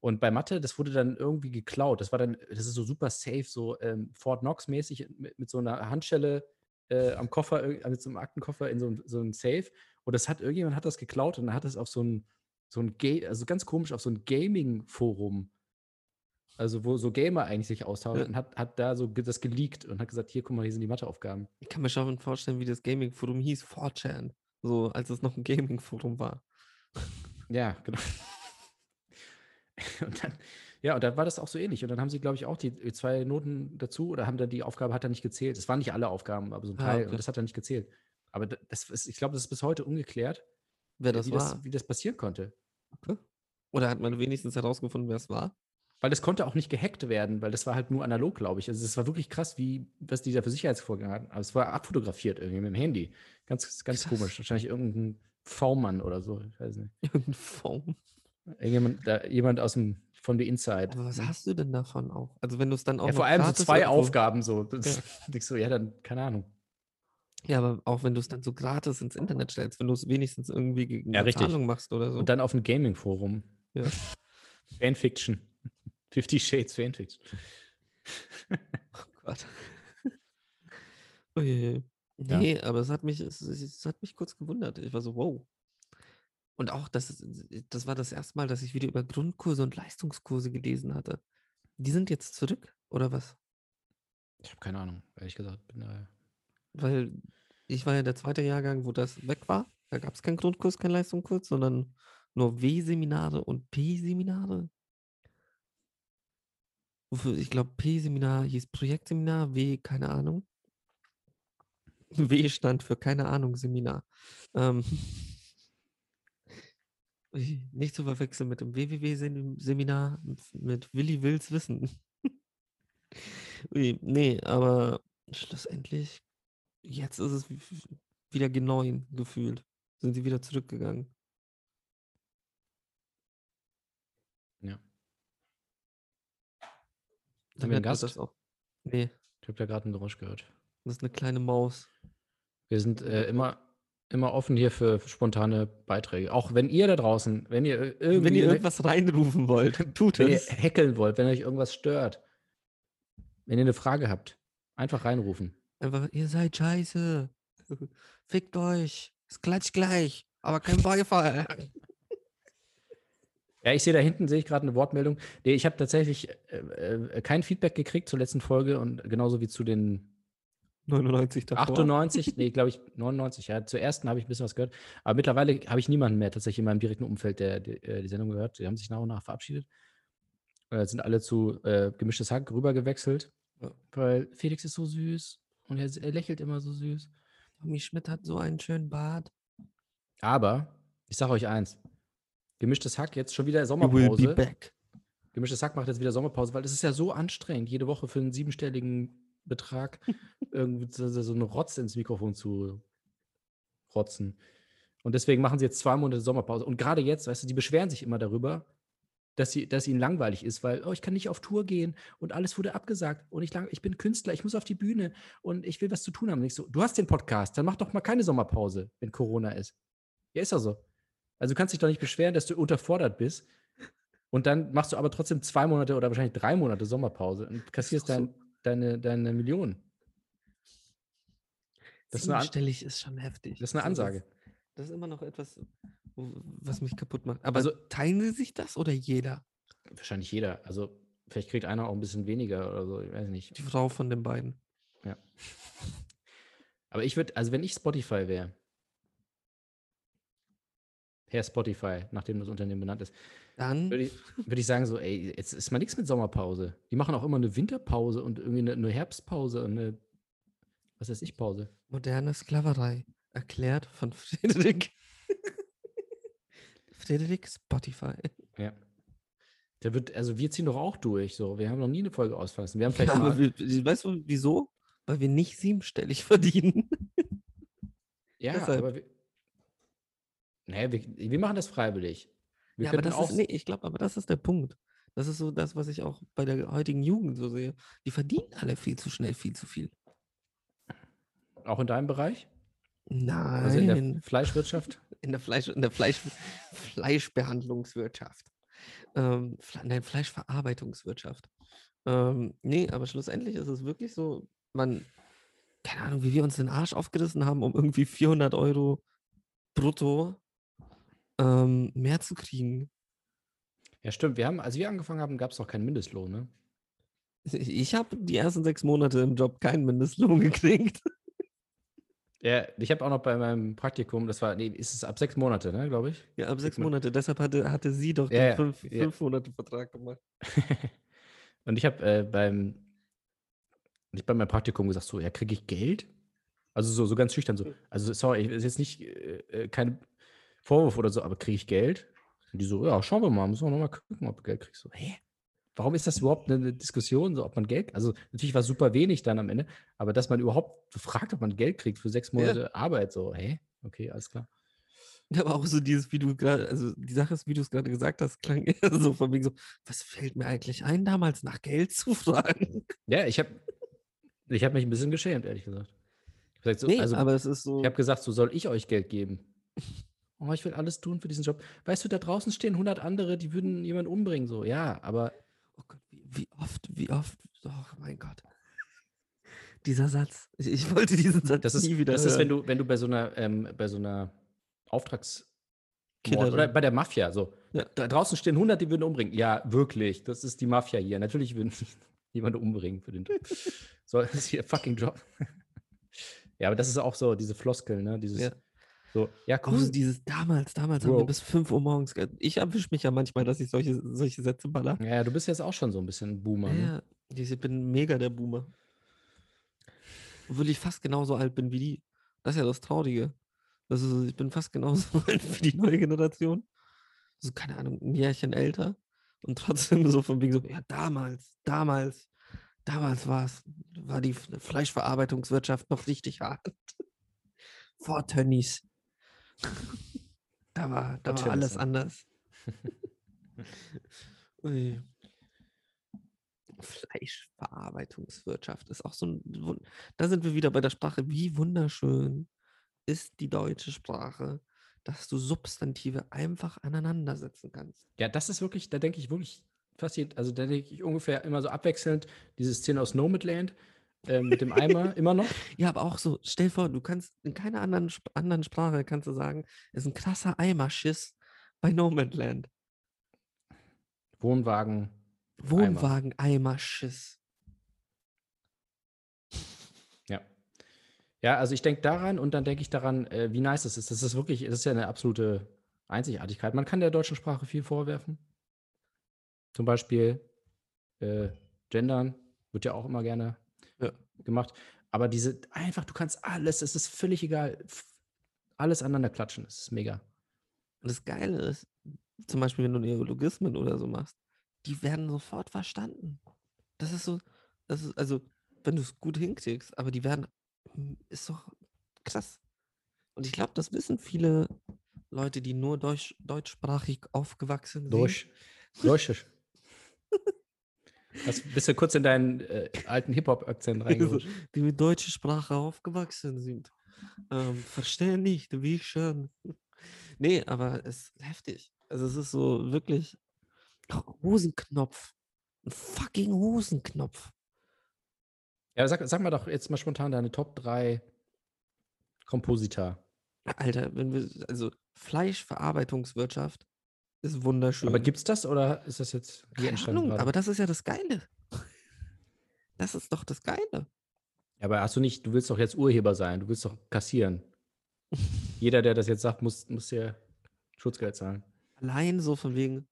Und bei Mathe, das wurde dann irgendwie geklaut. Das war dann, das ist so super safe, so ähm, Fort Knox-mäßig mit, mit so einer Handschelle äh, am Koffer, mit so einem Aktenkoffer in so, so ein Safe. Und das hat, irgendjemand hat das geklaut und dann hat es auf so ein, so ein Ga also ganz komisch, auf so ein Gaming-Forum, also wo so Gamer eigentlich sich austauschen, Ja. und hat, hat da so das geleakt und hat gesagt, hier, guck mal, hier sind die Matheaufgaben. Ich kann mir schon vorstellen, wie das Gaming-Forum hieß, 4chan. So, als es noch ein Gaming-Forum war. Ja, genau. Und dann, ja, und dann war das auch so ähnlich. Und dann haben sie, glaube ich, auch die äh, zwei Noten dazu oder haben dann die Aufgabe hat er nicht gezählt. Es waren nicht alle Aufgaben, aber so ein Ah, Teil okay. und das hat er nicht gezählt. Aber da- das ist, ich glaube, das ist bis heute ungeklärt, Wer das wie, war. das, wie das passieren konnte. Oder hat man wenigstens herausgefunden, wer es war? Weil das konnte auch nicht gehackt werden, weil das war halt nur analog, glaube ich. Also es war wirklich krass, wie, was die da für Sicherheitsvorgänge hatten. Aber es war abfotografiert irgendwie mit dem Handy. Ganz, ganz Krass. komisch. Wahrscheinlich irgendein V-Mann oder so. Ich weiß nicht. Irgendein. Irgendjemand, da, jemand aus dem, von The Inside. Aber was hast du denn davon auch? Also wenn du es dann auch ja, vor allem so zwei Aufgaben so. Ich so, ja, dann, keine Ahnung. Ja, aber auch wenn du es dann so gratis ins Internet stellst, wenn du es wenigstens irgendwie gegen Ja. Zahlung machst oder so. Und dann auf dem Gaming-Forum. Ja. Fanfiction. Fifty Shades Fanfiction. Oh Gott. Uiuiui. Ja. Nee, aber es hat mich, es, es hat mich kurz gewundert. Ich war so, wow. Und auch, das, das war das erste Mal, dass ich wieder über Grundkurse und Leistungskurse gelesen hatte. Die sind jetzt zurück, oder was? Ich habe keine Ahnung, ehrlich gesagt. Bin da, Weil ich war ja der zweite Jahrgang, wo das weg war. Da gab es keinen Grundkurs, keinen Leistungskurs, sondern nur W-Seminare und P-Seminare. Wofür, ich glaube, P-Seminar hieß Projektseminar, W, keine Ahnung. W stand für keine Ahnung Seminar. Ähm, nicht zu verwechseln mit dem WWW-Seminar mit Willi Wills Wissen. Ui, nee, aber schlussendlich, jetzt ist es wieder G9 gefühlt. Sind sie wieder zurückgegangen. ja. Dann wir einen Gast? das auch. Nee, Ich habe da gerade ein Geräusch gehört. Das ist eine kleine Maus. Wir sind äh, immer, immer offen hier für, für spontane Beiträge. Auch wenn ihr da draußen, wenn ihr ir- irgendwie Wenn ihr irgendwas reinrufen wollt, tut wenn ihr es. hackeln wollt, wenn euch irgendwas stört, wenn ihr eine Frage habt, einfach reinrufen. Einfach, ihr seid scheiße. Fickt euch. Es klatscht gleich, aber kein Beifall. Ja, ich sehe da hinten, sehe ich gerade eine Wortmeldung. Nee, ich habe tatsächlich äh, äh, kein Feedback gekriegt zur letzten Folge und genauso wie zu den 99 davor. 98, nee, glaube ich 99. Ja, zur ersten habe ich ein bisschen was gehört. Aber mittlerweile habe ich niemanden mehr tatsächlich in meinem direkten Umfeld, der, der äh, die Sendung gehört. Die haben sich nach und nach verabschiedet. Äh, sind alle zu äh, gemischtes Hack rüber gewechselt. Ja. Weil Felix ist so süß und er, er lächelt immer so süß. Tommy Schmidt hat so einen schönen Bart. Aber ich sage euch eins: Gemischtes Hack jetzt schon wieder You will be Sommerpause. back. Gemischtes Hack macht jetzt wieder Sommerpause, weil es ist ja so anstrengend, jede Woche für einen siebenstelligen Betrag irgendwie so, einen Rotz ins Mikrofon zu rotzen. Und deswegen machen sie jetzt zwei Monate Sommerpause. Und gerade jetzt, weißt du, die beschweren sich immer darüber, dass, sie, dass ihnen langweilig ist, weil, oh, ich kann nicht auf Tour gehen und alles wurde abgesagt und ich, lang, ich bin Künstler, ich muss auf die Bühne und ich will was zu tun haben. Und ich so, du hast den Podcast, dann mach doch mal keine Sommerpause, wenn Corona ist. Ja, ist doch so. Also du kannst dich doch nicht beschweren, dass du unterfordert bist Und dann machst du aber trotzdem zwei Monate oder wahrscheinlich drei Monate Sommerpause und kassierst doch so. Dein, deine, deine Millionen. Das ist Siebenstellig ist schon heftig. Das ist eine Ansage. Das ist immer noch etwas, was mich kaputt macht. Aber Also- teilen sie sich das oder jeder? Wahrscheinlich jeder. Also vielleicht kriegt einer auch ein bisschen weniger oder so, ich weiß nicht. Die Frau von den beiden. Ja. Aber ich würde, also wenn ich Spotify wäre, Herr Spotify, nachdem das Unternehmen benannt ist, Dann würde ich, würd ich sagen so, ey, jetzt ist mal nichts mit Sommerpause. Die machen auch immer eine Winterpause und irgendwie eine, eine Herbstpause und eine, was weiß ich, Pause. moderne Sklaverei. Erklärt von Frederik. Frederik Spotify. Ja. Der wird, also wir ziehen doch auch durch, so. Wir haben noch nie eine Folge ausfallen. Wir haben vielleicht Ja, aber wir- weißt du, wieso? Weil wir nicht siebenstellig verdienen. ja, deshalb. aber wir, naja, wir, wir machen das freiwillig. Wir ja, aber das auch, ist, nee, ich glaube, aber das ist der Punkt. Das ist so das, was ich auch bei der heutigen Jugend so sehe. Die verdienen alle viel zu schnell, viel zu viel. auch in deinem Bereich, Nein, also in der Fleischwirtschaft. in der Fleisch, in der Fleisch, Fleischbehandlungswirtschaft. Ähm, nein, Fleischverarbeitungswirtschaft. Ähm, nee, aber schlussendlich ist es wirklich so, man, keine Ahnung, wie wir uns den Arsch aufgerissen haben, um irgendwie 400 Euro brutto ähm, mehr zu kriegen. Ja, stimmt. Wir haben, als wir angefangen haben, gab es noch keinen Mindestlohn, ne? Ich, habe die ersten sechs Monate im Job keinen Mindestlohn gekriegt. Ja, ich habe auch noch bei meinem Praktikum, das war, nee, ist es ab sechs Monate, ne, glaube ich. Ja, ab sechs Mon- Monate. Deshalb hatte, hatte sie doch Ja, den fünf, ja. fünf Monate Vertrag gemacht. Und ich habe äh, beim, ich bei meinem Praktikum gesagt, so, ja, kriege ich Geld? Also so, so ganz schüchtern so. Also sorry, ist jetzt nicht äh, äh, kein Vorwurf oder so, aber kriege ich Geld? Und die so, ja, schauen wir mal, müssen wir nochmal gucken, ob du Geld kriegst. So, hä? Warum ist das überhaupt eine Diskussion, so, ob man Geld, also natürlich war super wenig dann am Ende, aber dass man überhaupt fragt, ob man Geld kriegt für sechs Monate Arbeit, so, hä? Okay, alles klar. Ja, aber auch so dieses, wie du gerade, also die Sache ist, wie du es gerade gesagt hast, klang eher so von wegen so, was fällt mir eigentlich ein, damals nach Geld zu fragen? Ja, ich habe ich hab mich ein bisschen geschämt, ehrlich gesagt. Ich gesagt, so, Nee, also, aber es ist so, Ich habe gesagt, so soll ich euch Geld geben. Oh, ich will alles tun für diesen Job. Weißt du, da draußen stehen 100 andere, die würden jemanden umbringen. So, ja, aber oh Gott, wie, wie oft, wie oft, oh mein Gott. Dieser Satz, ich, ich wollte diesen Satz das ist, nie wieder das ist wenn hören. du, wenn du bei so einer, ähm, bei so einer Auftrags Killerin. oder bei der Mafia so. Ja. Da, draußen stehen 100, die würden umbringen. Ja, wirklich. Das ist die Mafia hier. Natürlich würden jemanden umbringen für den Job. So, das ist hier fucking Job. ja, aber das ist auch so, diese Floskel, ne? Dieses, Ja. So, ja, cool. so dieses damals, damals haben wir Bro. bis 5 Uhr morgens. ge- Ich erwische mich ja manchmal, dass ich solche, solche Sätze baller. ja, du bist jetzt auch schon so ein bisschen Boomer. Ne? Ja, ich bin mega der Boomer. Obwohl ich fast genauso alt bin wie die. Das ist ja das Traurige. Das ist, ich bin fast genauso alt wie die neue Generation. So, keine Ahnung, ein Jährchen älter. Und trotzdem so von wegen so, ja, damals, damals, damals war's, war die Fleischverarbeitungswirtschaft noch richtig hart. Vor Tönnies. Da war, da war alles anders. Ui. Fleischverarbeitungswirtschaft ist auch so ein. Da sind wir wieder bei der Sprache. Wie wunderschön ist die deutsche Sprache, dass du Substantive einfach aneinandersetzen kannst. Ja, das ist wirklich, da denke ich wirklich fast, jed- also da denke ich ungefähr immer so abwechselnd, diese Szene aus Nomadland ähm, mit dem Eimer immer noch. Ja, aber auch so, stell vor, du kannst in keiner anderen, anderen Sprache kannst du sagen, ist ein krasser Eimerschiss bei No Man's Land. Wohnwagen. Wohnwagen Eimerschiss. Ja. Ja, also ich denke daran und dann denke ich daran, äh, wie nice es ist. Das ist wirklich, das ist ja eine absolute Einzigartigkeit. Man kann der deutschen Sprache viel vorwerfen. Zum Beispiel äh, Gendern wird ja auch immer gerne. Gemacht. Aber diese, einfach, du kannst alles, es ist völlig egal. Alles aneinander klatschen, es ist mega. Und das Geile ist, zum Beispiel, wenn du Neologismen oder so machst, die werden sofort verstanden. Das ist so, das ist, also, wenn du es gut hinkriegst, aber die werden, hm, ist doch krass. Und ich glaube, das wissen viele Leute, die nur deutsch, deutschsprachig aufgewachsen sind. Durch. Deutschisch. Hast bist du kurz in deinen äh, alten Hip-Hop-Akzent so, reingerutscht? die mit deutscher Sprache aufgewachsen sind. Ähm, verstehen nicht, wie schön. Nee, aber es ist heftig. Also es ist so wirklich, Hosenknopf. Ein fucking Hosenknopf. Ja, sag, sag mal doch jetzt mal spontan deine Top 3 Komposita. Alter, wenn wir, also Fleischverarbeitungswirtschaft ist wunderschön. Aber gibt's das oder ist das jetzt Ahnung, gerade? aber das ist ja das Geile. Das ist doch das Geile. Aber hast du nicht, du willst doch jetzt Urheber sein, du willst doch kassieren. Jeder, der das jetzt sagt, muss, muss dir Schutzgeld zahlen. Allein so von wegen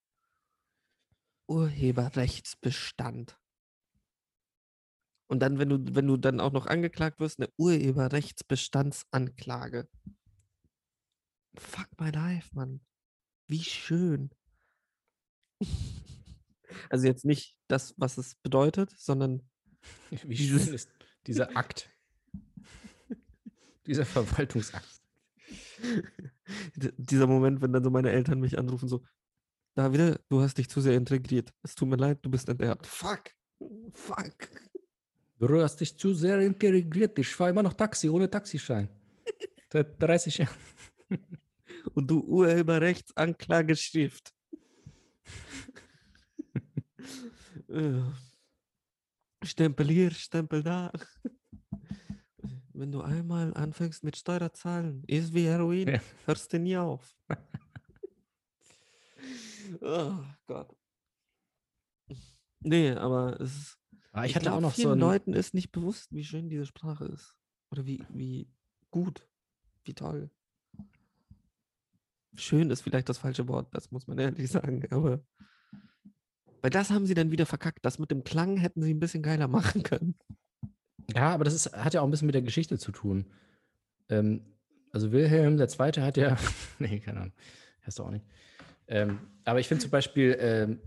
Urheberrechtsbestand. Und dann, wenn du, wenn du dann auch noch angeklagt wirst, eine Urheberrechtsbestandsanklage. Fuck my life, Mann. Wie schön. Also jetzt nicht das, was es bedeutet, sondern Wie schön ist dieser Akt. dieser Verwaltungsakt. dieser Moment, wenn dann so meine Eltern mich anrufen, so, David, du hast dich zu sehr integriert. Es tut mir leid, du bist enterbt. Fuck. Fuck. Du hast dich zu sehr integriert. Ich fahre immer noch Taxi ohne Taxischein. Seit 30 Jahren. Und du Urheberrechtsanklageschrift. Äh, Stempel hier, Stempel da. Wenn du einmal anfängst mit Steuerzahlen, ist wie Heroin, Ja. hörst du nie auf. oh Gott. Nee, aber es ist. Ah, ich hatte glaub, auch noch so vielen Leuten ist nicht bewusst, wie schön diese Sprache ist. Oder wie, wie gut, wie toll. Schön ist vielleicht das falsche Wort, das muss man ehrlich sagen, aber. Weil das haben sie dann wieder verkackt. Das mit dem Klang hätten sie ein bisschen geiler machen können. Ja, aber das ist, hat ja auch ein bisschen mit der Geschichte zu tun. Ähm, also Wilhelm II. hat ja, nee, keine Ahnung, hast du auch nicht. Ähm, aber ich finde zum Beispiel ähm,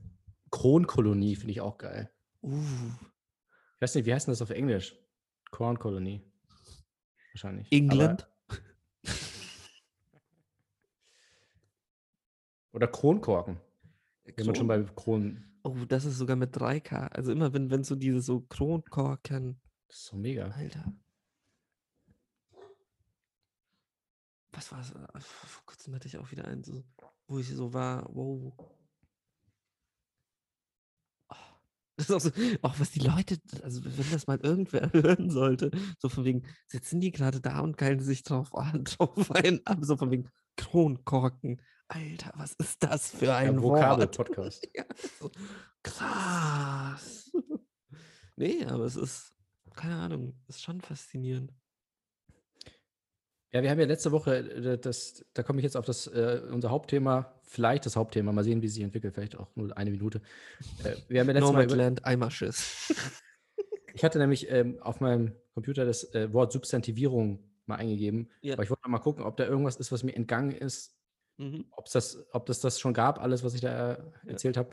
Kronkolonie finde ich auch geil. Uh, Ich weiß nicht, wie heißt denn das auf Englisch? Kornkolonie. Wahrscheinlich. England? Oder Kronkorken. Wenn man schon bei Kronen. oh, das ist sogar mit 3K. Also immer, wenn, wenn so diese so Kronkorken. Das ist so mega. Alter. Was war es? Vor kurzem hatte ich auch wieder einen, so, wo ich so war, wow. Oh, Das ist auch so, auch was die Leute, also wenn das mal irgendwer hören sollte, so von wegen, sitzen die gerade da und geilen sich drauf, an, drauf ein, ab, so von wegen Kronkorken. Alter, was ist das für ein Wort? Vokabel-Podcast. Ja, so, krass. Nee, aber es ist, keine Ahnung, ist schon faszinierend. Ja, wir haben ja letzte Woche, äh, das, da komme ich jetzt auf das, äh, unser Hauptthema, vielleicht das Hauptthema, mal sehen, wie es sich entwickelt, vielleicht auch nur eine Minute. Äh, wir haben ja letztes Mal über, Nomadland, Eimerschiss. ich hatte nämlich ähm, auf meinem Computer das äh, Wort Substantivierung mal eingegeben, Ja. aber ich wollte mal gucken, ob da irgendwas ist, was mir entgangen ist, Mhm. ob's das, ob das das schon gab, alles, was ich da äh, erzählt habe.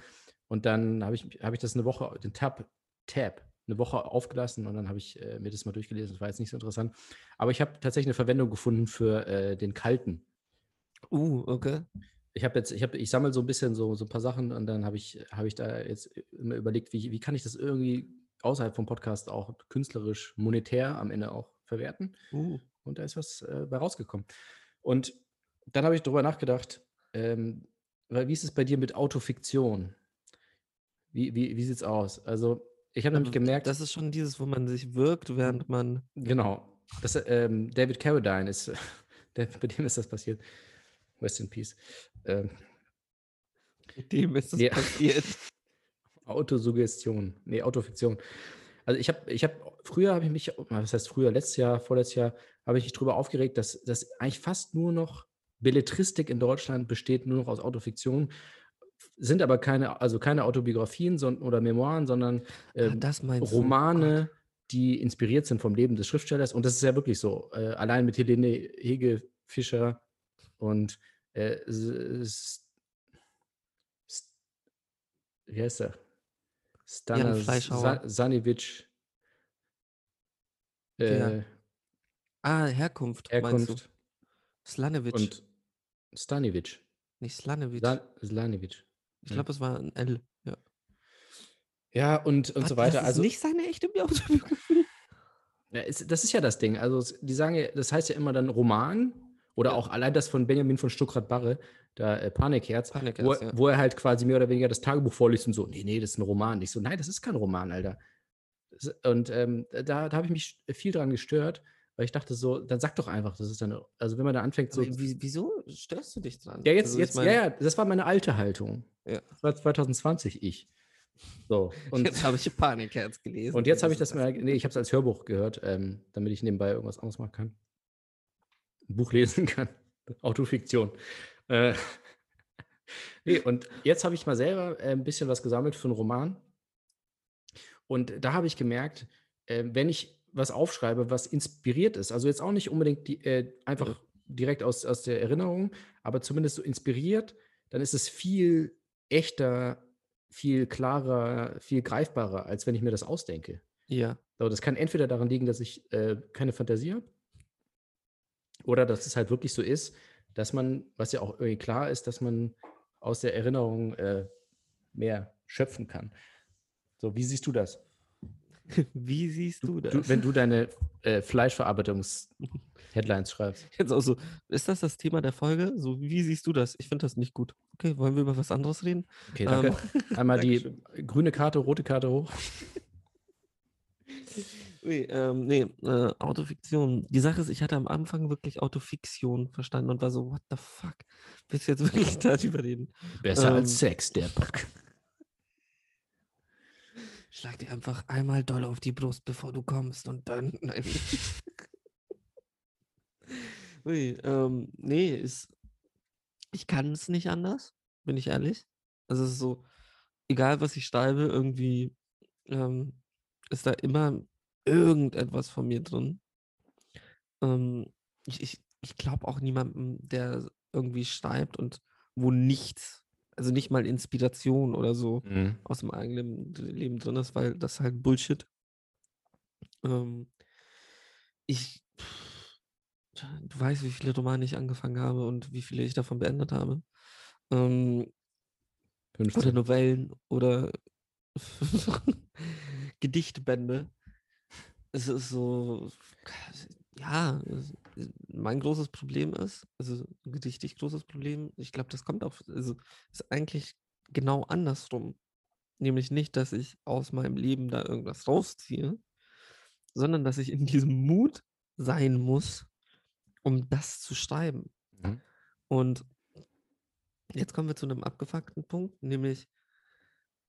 Und dann habe ich, hab ich das eine Woche, den Tab, Tab, eine Woche aufgelassen und dann habe ich äh, mir das mal durchgelesen. Das war jetzt nicht so interessant. Aber ich habe tatsächlich eine Verwendung gefunden für äh, den kalten. Uh, okay. Ich habe jetzt, ich habe, ich sammle so ein bisschen so, so ein paar Sachen und dann habe ich, habe ich da jetzt immer überlegt, wie, wie kann ich das irgendwie außerhalb vom Podcast auch künstlerisch, monetär am Ende auch verwerten. Uh. Und da ist was äh, bei rausgekommen. Und dann habe ich darüber nachgedacht, ähm, weil wie ist es bei dir mit Autofiktion? Wie, wie, wie sieht es aus? Also, ich habe nämlich Aber gemerkt, Das ist schon dieses, wo man sich wirkt, während man. genau, das, ähm, David Carradine ist, der, bei dem ist das passiert. Rest in Peace. Ähm, Mit dem ist es Ja. passiert. Autosuggestion, nee, Autofiktion. Also ich habe, ich habe, früher habe ich mich, was heißt früher, letztes Jahr, vorletztes Jahr, habe ich mich darüber aufgeregt, dass, dass eigentlich fast nur noch Belletristik in Deutschland besteht nur noch aus Autofiktion, sind aber keine, also keine Autobiografien oder Memoiren, sondern Ah, ähm, meinst? Romane, die inspiriert sind vom Leben des Schriftstellers. Und das ist ja wirklich so. Äh, allein mit Helene Hege Fischer und äh, wie heißt er? Stana. Sa Sanivic. Äh, Ah, Herkunft, meinst Herkunft du? Slanovic. und Stanivic. nicht Slanovic. San Slanivic. ich glaube, es war ein L. Ja. Ja, und, und Was, so weiter. Das ist Also, nicht seine echte Autobiografie. Ja, ist, das ist ja das Ding. Also, die sagen ja, das heißt ja immer dann Roman Oder Ja. auch allein das von Benjamin von Stuckrad-Barre, da äh, Panikherz, Panikherz, wo, er- ja. wo er halt quasi mehr oder weniger das Tagebuch vorliest und so, nee, nee, das ist ein Roman. Ich so, nein, das ist kein Roman, Alter. Und ähm, da, da habe ich mich viel dran gestört, weil ich dachte so, dann sag doch einfach, das ist dann, also wenn man da anfängt so, wieso störst du dich dran? ja, jetzt, Also, jetzt, mein, ja, ja, das war meine alte Haltung. Ja. Das war 2020 ich. So, und jetzt habe ich Panikherz gelesen. Und jetzt habe ich das mal, nee, ich habe es als Hörbuch gehört, ähm, damit ich nebenbei irgendwas anderes machen kann. Ein Buch lesen kann. Autofiktion. Äh, nee, und jetzt habe ich mal selber äh, ein bisschen was gesammelt für einen Roman. Und da habe ich gemerkt, äh, wenn ich was aufschreibe, was inspiriert ist, also jetzt auch nicht unbedingt die, äh, einfach direkt aus, aus der Erinnerung, aber zumindest so inspiriert, dann ist es viel echter, viel klarer, viel greifbarer, als wenn ich mir das ausdenke. Ja. So, das kann entweder daran liegen, dass ich äh, keine Fantasie habe, oder dass es halt wirklich so ist, dass man, was ja auch irgendwie klar ist, dass man aus der Erinnerung äh, mehr schöpfen kann. So, wie siehst du das? Wie siehst du das? Du, wenn du deine äh, Fleischverarbeitungs-Headlines schreibst. Jetzt auch so, ist das das Thema der Folge? So, wie siehst du das? Ich finde das nicht gut. Okay, wollen wir über was anderes reden? Okay, danke. Einmal die grüne Karte, rote Karte hoch. Ui, ähm, nee, äh, Autofiktion. Die Sache ist, ich hatte am Anfang wirklich Autofiktion verstanden und war so, what the fuck? Willst du jetzt wirklich darüber reden? Besser Ähm, als Sex, der Pack. Schlag dir einfach einmal doll auf die Brust, bevor du kommst und dann. Nein. Ui, ähm, nee, ist. Ich kann es nicht anders, bin ich ehrlich. Also es ist so, egal was ich schreibe, irgendwie ähm, ist da immer irgendetwas von mir drin. Ähm, ich ich, ich glaube auch niemandem, der irgendwie schreibt und wo nichts, also nicht mal Inspiration oder so Mhm. aus dem eigenen Leben drin ist, weil das ist halt Bullshit. Ähm, ich, du weißt, wie viele Romane ich angefangen habe und wie viele ich davon beendet habe. Ähm, oder 15. Novellen oder Gedichtbände. Es ist so, ja, mein großes Problem ist, also ein gedichtig großes Problem, ich glaube, das kommt auf, also ist eigentlich genau andersrum. Nämlich nicht, dass ich aus meinem Leben da irgendwas rausziehe, sondern dass ich in diesem Mut sein muss, um das zu schreiben. Mhm. Und jetzt kommen wir zu einem abgefuckten Punkt, nämlich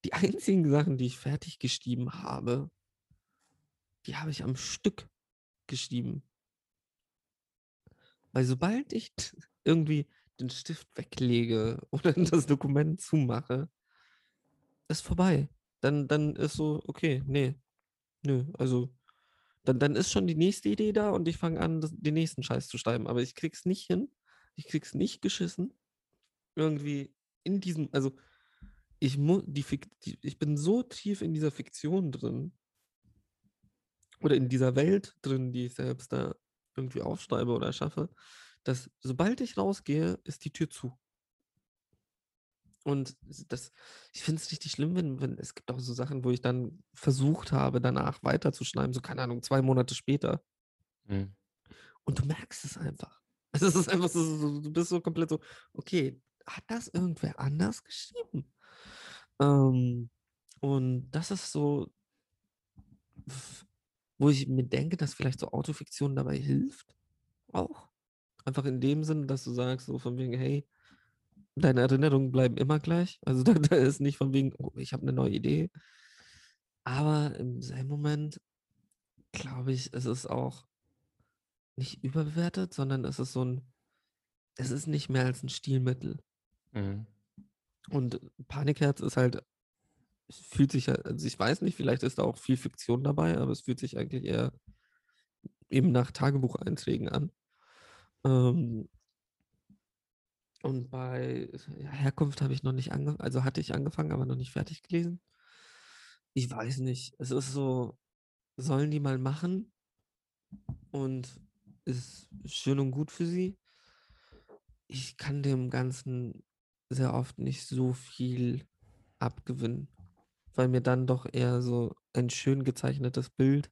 die einzigen Sachen, die ich fertig geschrieben habe, die habe ich am Stück geschrieben. Weil sobald ich irgendwie den Stift weglege oder das Dokument zumache, ist vorbei. Dann, dann ist so, okay, nee, nö, also dann, dann ist schon die nächste Idee da und ich fange an, das, den nächsten Scheiß zu schreiben. Aber ich krieg's nicht hin. Ich krieg's nicht geschissen. Irgendwie in diesem, also ich muss, die, Fik- die, ich bin so tief in dieser Fiktion drin oder in dieser Welt drin, die ich selbst da irgendwie aufschreibe oder schaffe, dass sobald ich rausgehe, ist die Tür zu. Und das, ich finde es richtig schlimm, wenn, wenn es gibt auch so Sachen, wo ich dann versucht habe, danach weiterzuschreiben, so keine Ahnung, zwei Monate später. Mhm. Und du merkst es einfach. Also es ist einfach so, du bist so komplett so, okay, hat das irgendwer anders geschrieben? Ähm, und das ist so, wo ich mir denke, dass vielleicht so Autofiktion dabei hilft. Auch. Einfach in dem Sinne, dass du sagst, so von wegen, hey, deine Erinnerungen bleiben immer gleich. Also da, da ist nicht von wegen, oh, ich habe eine neue Idee. Aber im selben Moment glaube ich, es ist auch nicht überbewertet, sondern es ist so ein, es ist nicht mehr als ein Stilmittel. Mhm. Und Panikherz ist halt, es fühlt sich, also ich weiß nicht, vielleicht ist da auch viel Fiktion dabei, aber es fühlt sich eigentlich eher eben nach Tagebucheinträgen an. Ähm, und bei Herkunft habe ich noch nicht angefangen, also hatte ich angefangen, aber noch nicht fertig gelesen. Ich weiß nicht. Es ist so, sollen die mal machen und ist schön und gut für sie. Ich kann dem Ganzen sehr oft nicht so viel abgewinnen, weil mir dann doch eher so ein schön gezeichnetes Bild,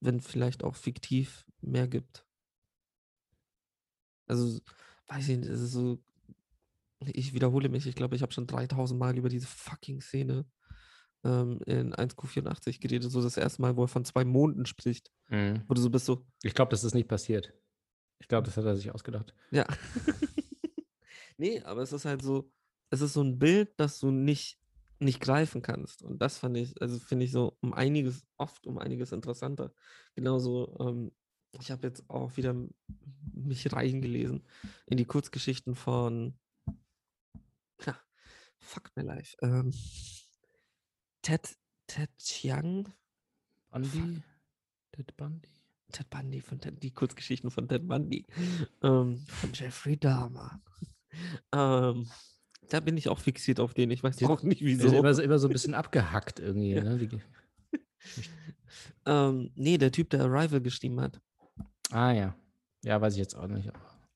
wenn vielleicht auch fiktiv, mehr gibt. Also, weiß ich nicht, es ist so, ich wiederhole mich, ich glaube, ich habe schon 3000 Mal über diese fucking Szene ähm, in 1Q84 geredet, so das erste Mal, wo er von zwei Monden spricht, Mhm. wo du so bist so, Ich glaube, das ist nicht passiert. Ich glaube, das hat er sich ausgedacht. ja. nee, aber es ist halt so, es ist so ein Bild, das du nicht, nicht greifen kannst. Und das fand ich, also finde ich so um einiges, oft um einiges interessanter. Genauso, ähm, ich habe jetzt auch wieder mich reingelesen in die Kurzgeschichten von ja, Fuck My Life. Ähm, Ted, Ted Chiang, Bundy? Ted Bundy? Ted Bundy, von Ted, die Kurzgeschichten von Ted Bundy, ähm, von Jeffrey Dahmer. ähm, da bin ich auch fixiert auf den. Ich weiß auch nicht wieso. immer so, immer so ein bisschen abgehackt irgendwie. Ja. Ne? Ähm, nee, der Typ, der Arrival geschrieben hat. ah ja. Ja, weiß ich jetzt auch nicht.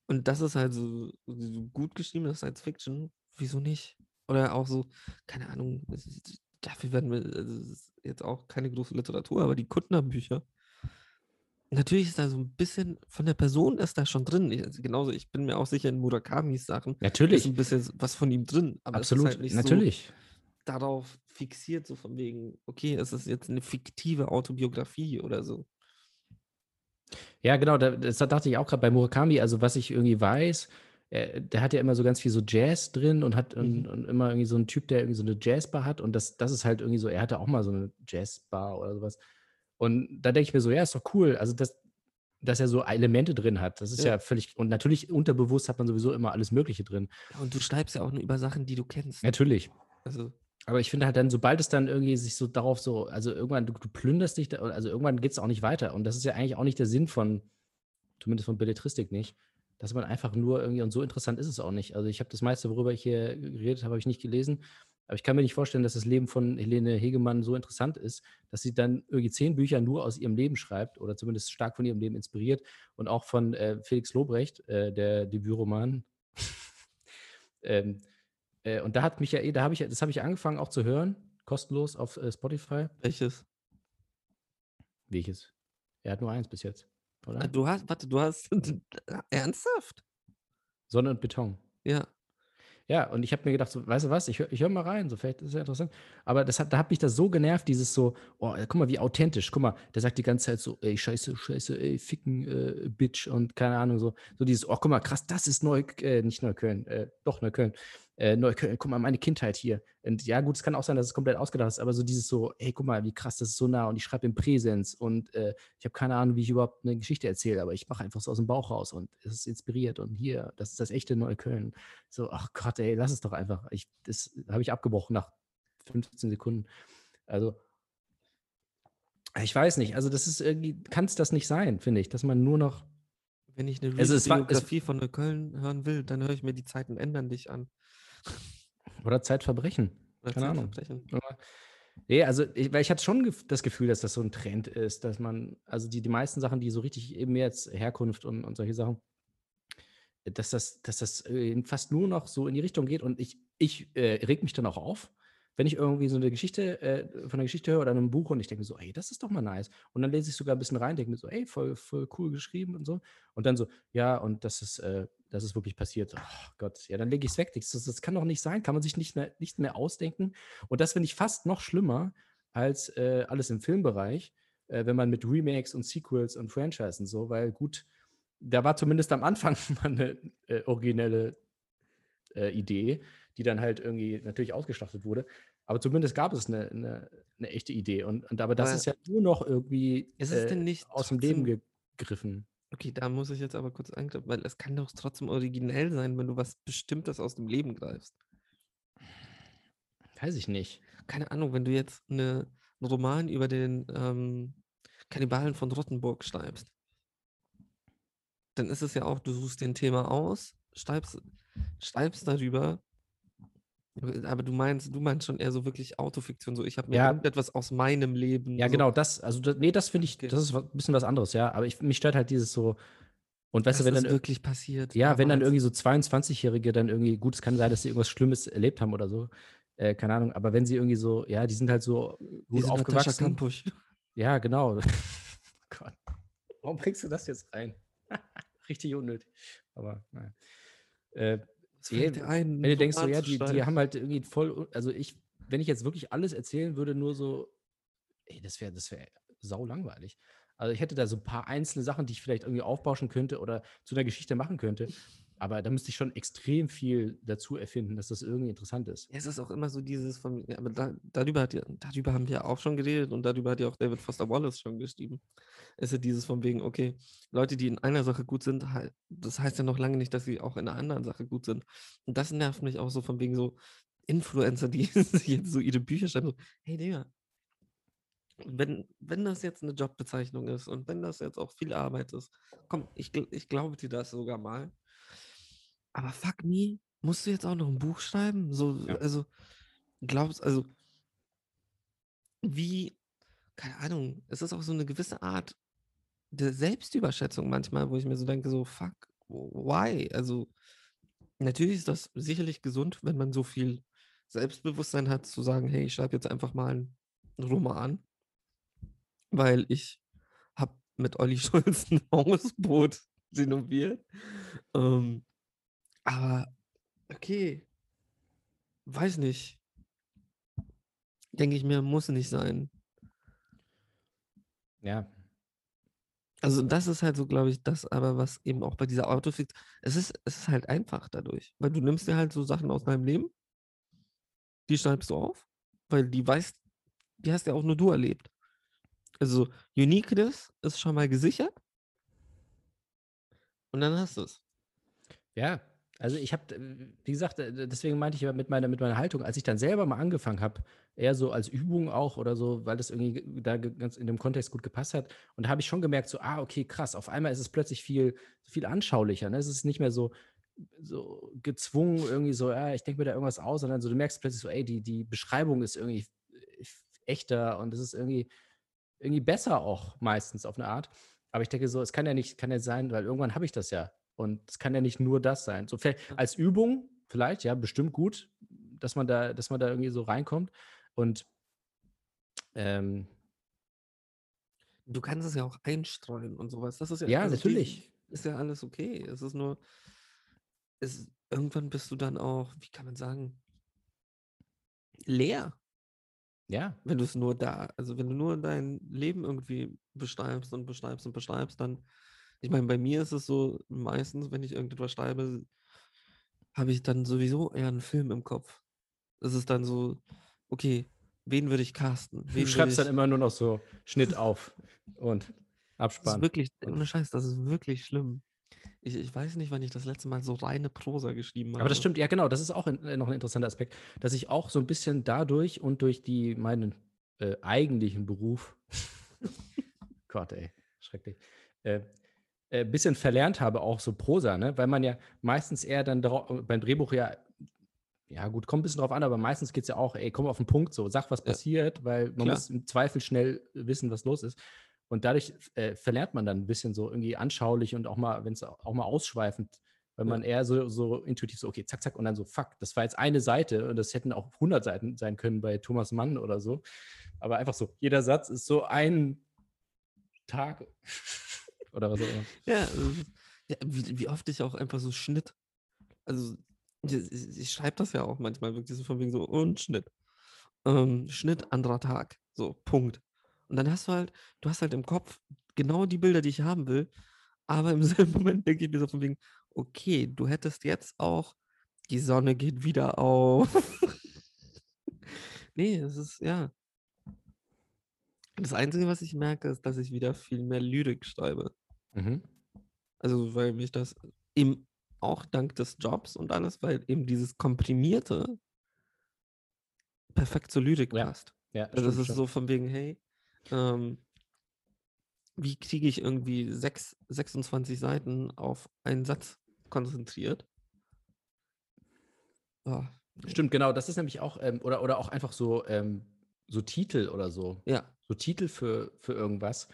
Und das ist halt so, so gut geschriebene Science Fiction. Wieso nicht? Oder auch so, keine Ahnung, dafür werden wir, also jetzt auch keine große Literatur, aber die Kuttner-Bücher. Natürlich ist da so ein bisschen von der Person ist da schon drin. Ich, also genauso, ich bin mir auch sicher in Murakamis Sachen ist Natürlich, ein bisschen was von ihm drin. Aber ist absolut, halt nicht so natürlich. darauf fixiert, so von wegen, okay, es ist jetzt eine fiktive Autobiografie oder so. Ja, genau, da, das dachte ich auch gerade bei Murakami. Also, was ich irgendwie weiß, äh, der hat ja immer so ganz viel so Jazz drin und hat und, Mhm. und immer irgendwie so ein Typ, der irgendwie so eine Jazzbar hat. Und das, das ist halt irgendwie so, er hatte auch mal so eine Jazzbar oder sowas. Und da denke ich mir so, ja, ist doch cool. Also, das, dass er so Elemente drin hat, das ist ja, Ja. völlig. Und natürlich unterbewusst hat man sowieso immer alles Mögliche drin. Und du schreibst ja auch nur über Sachen, die du kennst. Natürlich. Also, Aber ich finde halt dann, sobald es dann irgendwie sich so darauf so, also irgendwann, du, du plünderst dich, da, also irgendwann geht es auch nicht weiter. Und das ist ja eigentlich auch nicht der Sinn von, zumindest von Belletristik nicht, dass man einfach nur irgendwie, und so interessant ist es auch nicht. Also ich habe das meiste, worüber ich hier geredet habe, habe ich nicht gelesen. Aber ich kann mir nicht vorstellen, dass das Leben von Helene Hegemann so interessant ist, dass sie dann irgendwie zehn Bücher nur aus ihrem Leben schreibt oder zumindest stark von ihrem Leben inspiriert und auch von äh, Felix Lobrecht, äh, der Debütroman. ähm, äh, und da hat mich ja, eh- da habe ich, das habe ich angefangen auch zu hören, kostenlos auf äh, Spotify. welches? Welches? Er hat nur eins bis jetzt, Ah, oder? Du hast, warte, du hast ernsthaft? Sonne und Beton. Ja. Ja, und ich habe mir gedacht, so, weißt du was, ich höre hör mal rein, so vielleicht ist ja interessant. Aber das hat, da hat mich das so genervt, dieses so, oh, guck mal, wie authentisch. Guck mal, der sagt die ganze Zeit so, ey, scheiße, scheiße, ey, ficken, äh, Bitch und keine Ahnung, so, so dieses, oh, guck mal, krass, das ist Neu, äh, nicht Neukölln, äh, doch Neukölln, äh, Neukölln, guck mal, meine Kindheit hier. Und ja, gut, es kann auch sein, dass es komplett ausgedacht ist, aber so dieses so, ey, guck mal, wie krass, das ist so nah und ich schreibe im Präsens und äh, ich habe keine Ahnung, wie ich überhaupt eine Geschichte erzähle, aber ich mache einfach so aus dem Bauch raus und es ist inspiriert und hier, das ist das echte Neukölln. So, ach Gott, ey, lass es doch einfach. Ich, das habe ich abgebrochen nach 15 Sekunden. Also, ich weiß nicht, also das ist irgendwie, kann es das nicht sein, finde ich, dass man nur noch, Wenn ich eine Also Biografie von Neukölln hören will, dann höre ich mir die Zeiten ändern dich an. Oder Zeitverbrechen. Oder Keine Ahnung. Zeitverbrechen. Aber, nee, also, ich, weil ich hatte schon das Gefühl, dass das so ein Trend ist, dass man, also die, die meisten Sachen, die so richtig eben jetzt Herkunft und, und solche Sachen, dass das, dass das äh, fast nur noch so in die Richtung geht und ich, ich äh, reg mich dann auch auf, wenn ich irgendwie so eine Geschichte äh, von einer Geschichte höre oder einem Buch und ich denke mir so, ey, das ist doch mal nice. Und dann lese ich sogar ein bisschen rein, denke mir so, ey, voll, voll cool geschrieben und so. Und dann so, ja, und das ist, äh, das ist wirklich passiert. Oh Gott, ja, dann lege ich es weg. Das, das kann doch nicht sein, kann man sich nicht mehr, nicht mehr ausdenken. Und das finde ich fast noch schlimmer als äh, alles im Filmbereich, äh, wenn man mit Remakes und Sequels und Franchisen so, weil gut, da war zumindest am Anfang mal eine äh, originelle äh, Idee, die dann halt irgendwie natürlich ausgeschlachtet wurde. Aber zumindest gab es eine, eine, eine echte Idee. Und, und aber das Aber ist ja nur noch irgendwie es äh, aus dem Leben gegriffen. Okay, da muss ich jetzt aber kurz eingreifen, weil es kann doch trotzdem originell sein, wenn du was Bestimmtes aus dem Leben greifst. Weiß ich nicht. Keine Ahnung, wenn du jetzt eine, einen Roman über den ähm, Kannibalen von Rottenburg schreibst, dann ist es ja auch, du suchst dir ein Thema aus, schreibst, schreibst darüber, aber du meinst, du meinst schon eher so wirklich Autofiktion, so ich habe mir Ja. irgendetwas aus meinem Leben. Ja, so, genau, das, also das, nee, das finde ich, Okay. das ist ein bisschen was anderes, ja. Aber ich, mich stört halt dieses so, und weißt das du, wenn dann, ir- wirklich passiert. ja, wenn dann irgendwie so 22-Jährige dann irgendwie, gut, es kann sein, dass sie irgendwas Schlimmes erlebt haben oder so, äh, keine Ahnung, aber wenn sie irgendwie so, ja, die sind halt so gut Diese Natascha aufgewachsen. Ja, genau. Gott. Warum bringst du das jetzt rein? richtig unnötig. Aber naja. Äh, Ein, wenn du denkst, so, ja, die, die haben halt irgendwie voll, also ich, wenn ich jetzt wirklich alles erzählen würde, nur so, ey, das wäre, das wäre sau langweilig. Also ich hätte da so ein paar einzelne Sachen, die ich vielleicht irgendwie aufbauschen könnte oder zu einer Geschichte machen könnte. Aber da müsste ich schon extrem viel dazu erfinden, dass das irgendwie interessant ist. Es ist auch immer so dieses von, ja, aber da, darüber, hat darüber haben wir auch schon geredet und darüber hat ja auch David Foster Wallace schon geschrieben. Es ist dieses von wegen, okay, Leute, die in einer Sache gut sind, das heißt ja noch lange nicht, dass sie auch in einer anderen Sache gut sind. Und das nervt mich auch so von wegen so Influencer, die jetzt so ihre Bücher schreiben, so, hey Digga, wenn, wenn das jetzt eine Jobbezeichnung ist und wenn das jetzt auch viel Arbeit ist, komm, ich, ich glaube dir das sogar mal. Aber fuck me, musst du jetzt auch noch ein Buch schreiben? So, Ja. also, glaubst, also, wie, keine Ahnung, es ist auch so eine gewisse Art der Selbstüberschätzung manchmal, wo ich mir so denke, so, fuck, why? Also, natürlich ist das sicherlich gesund, wenn man so viel Selbstbewusstsein hat, zu sagen, hey, ich schreibe jetzt einfach mal einen Roman, weil ich habe mit Olli Schulz ein Hausboot renoviert. Ähm, aber okay, weiß nicht. Denke ich mir, muss nicht sein. Ja, Also das ist halt so, glaube ich, das aber, was eben auch bei dieser Autofix, es ist, es ist halt einfach dadurch, weil du nimmst dir halt so Sachen aus deinem Leben, die schreibst du auf, weil die weißt, die hast ja auch nur du erlebt. Also Uniqueness ist schon mal gesichert und dann hast du es. Ja, also ich habe, wie gesagt, äh, deswegen meinte ich ja mit meiner, mit meiner Haltung, als ich dann selber mal angefangen habe, eher so als Übung auch oder so, weil das irgendwie ge- da ganz in dem Kontext gut gepasst hat. Und da habe ich schon gemerkt, so, ah, okay, krass, auf einmal ist es plötzlich viel, viel anschaulicher. Ne? Es ist nicht mehr so, so gezwungen, irgendwie so, ja, ich denke mir da irgendwas aus, sondern so, du merkst plötzlich so, ey, die, die Beschreibung ist irgendwie echter und es ist irgendwie, irgendwie besser auch meistens auf eine Art. Aber ich denke so, es kann ja nicht, kann ja sein, weil irgendwann habe ich das ja. Und es kann ja nicht nur das sein. So als Übung, vielleicht, ja, bestimmt gut, dass man da, dass man da irgendwie so reinkommt. Und ähm, Du kannst es ja auch einstreuen und sowas. Das ist ja, Ja, also natürlich. Ist ja alles okay. Es ist nur, es, irgendwann bist du dann auch, wie kann man sagen, leer. ja, Wenn du es nur da, also wenn du nur dein Leben irgendwie beschreibst und beschreibst und beschreibst, dann, ich meine, bei mir ist es so, meistens, wenn ich irgendetwas schreibe, habe ich dann sowieso eher einen Film im Kopf. Es ist dann so, okay, wen würde ich casten? Wen du schreibst dann ich- immer nur noch so Schnitt auf und Das ist Abspann. wirklich, Und- ohne Scheiß, das ist wirklich schlimm. Ich, ich weiß nicht, wann ich das letzte Mal so reine Prosa geschrieben habe. Aber das stimmt, ja genau, das ist auch ein, äh, noch ein interessanter Aspekt, dass ich auch so ein bisschen dadurch und durch die meinen äh, eigentlichen Beruf, Gott ey, schrecklich, äh, äh, bisschen verlernt habe, auch so Prosa, ne? weil man ja meistens eher dann drau- beim Drehbuch ja, ja gut, kommt ein bisschen drauf an, aber meistens geht es ja auch, ey, komm auf den Punkt, so, sag, was Ja. passiert, weil man Klar. muss im Zweifel schnell wissen, was los ist. Und dadurch äh, verlernt man dann ein bisschen so irgendwie anschaulich und auch mal, wenn es auch mal ausschweifend, weil Ja. man eher so, so intuitiv so, okay, zack, zack, und dann so, fuck, das war jetzt eine Seite und das hätten auch 100 Seiten sein können bei Thomas Mann oder so. Aber einfach so, jeder Satz ist so ein Tag oder was auch immer. Ja, ist- ja wie, wie oft ich auch einfach so Schnitt. Also, ich, ich, schreibe das ja auch manchmal wirklich so von wegen so und Schnitt. Ähm, Schnitt, anderer Tag. So, Punkt. Und dann hast du halt, du hast halt im Kopf genau die Bilder, die ich haben will, aber im selben Moment denke ich mir so von wegen, okay, du hättest jetzt auch, die Sonne geht wieder auf. nee, es ist, ja. Das Einzige, was ich merke, ist, dass ich wieder viel mehr Lyrik schreibe. Mhm. Also, weil mich das eben auch dank des Jobs und alles, weil eben dieses Komprimierte perfekt zur Lyrik Ja, passt. Ja, Also das ist schon. so von wegen, hey, ähm, wie kriege ich irgendwie sechs, 26 Seiten auf einen Satz konzentriert? Oh. Stimmt, genau, das ist nämlich auch, ähm, oder, oder auch einfach so, ähm, so Titel oder so. Ja, so Titel für, für irgendwas,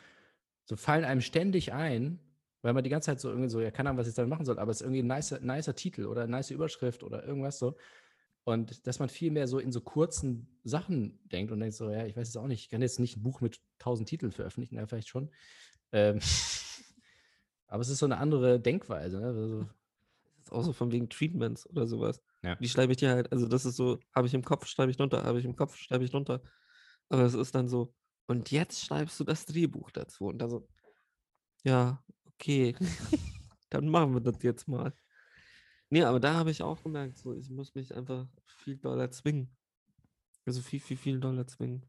so fallen einem ständig ein, weil man die ganze Zeit so irgendwie so, ja, keine Ahnung, was ich damit machen soll, aber es ist irgendwie ein nicer, nicer Titel oder eine nice Überschrift oder irgendwas so. Und dass man viel mehr so in so kurzen Sachen denkt und denkt so, ja, ich weiß es auch nicht, ich kann jetzt nicht ein Buch mit tausend Titeln veröffentlichen, ja, vielleicht schon. Ähm, Aber es ist so eine andere Denkweise. Ne? Also, Das ist auch so von wegen Treatments oder sowas. Ja. Die schreibe ich dir halt, also das ist so, habe ich im Kopf, schreibe ich runter, habe ich im Kopf, schreibe ich runter. Aber es ist dann so, und jetzt schreibst du das Drehbuch dazu. Und da so, ja, okay, dann machen wir das jetzt mal. Nee, aber da habe ich auch gemerkt, so, ich muss mich einfach viel doller zwingen. Also viel, viel, viel doller zwingen.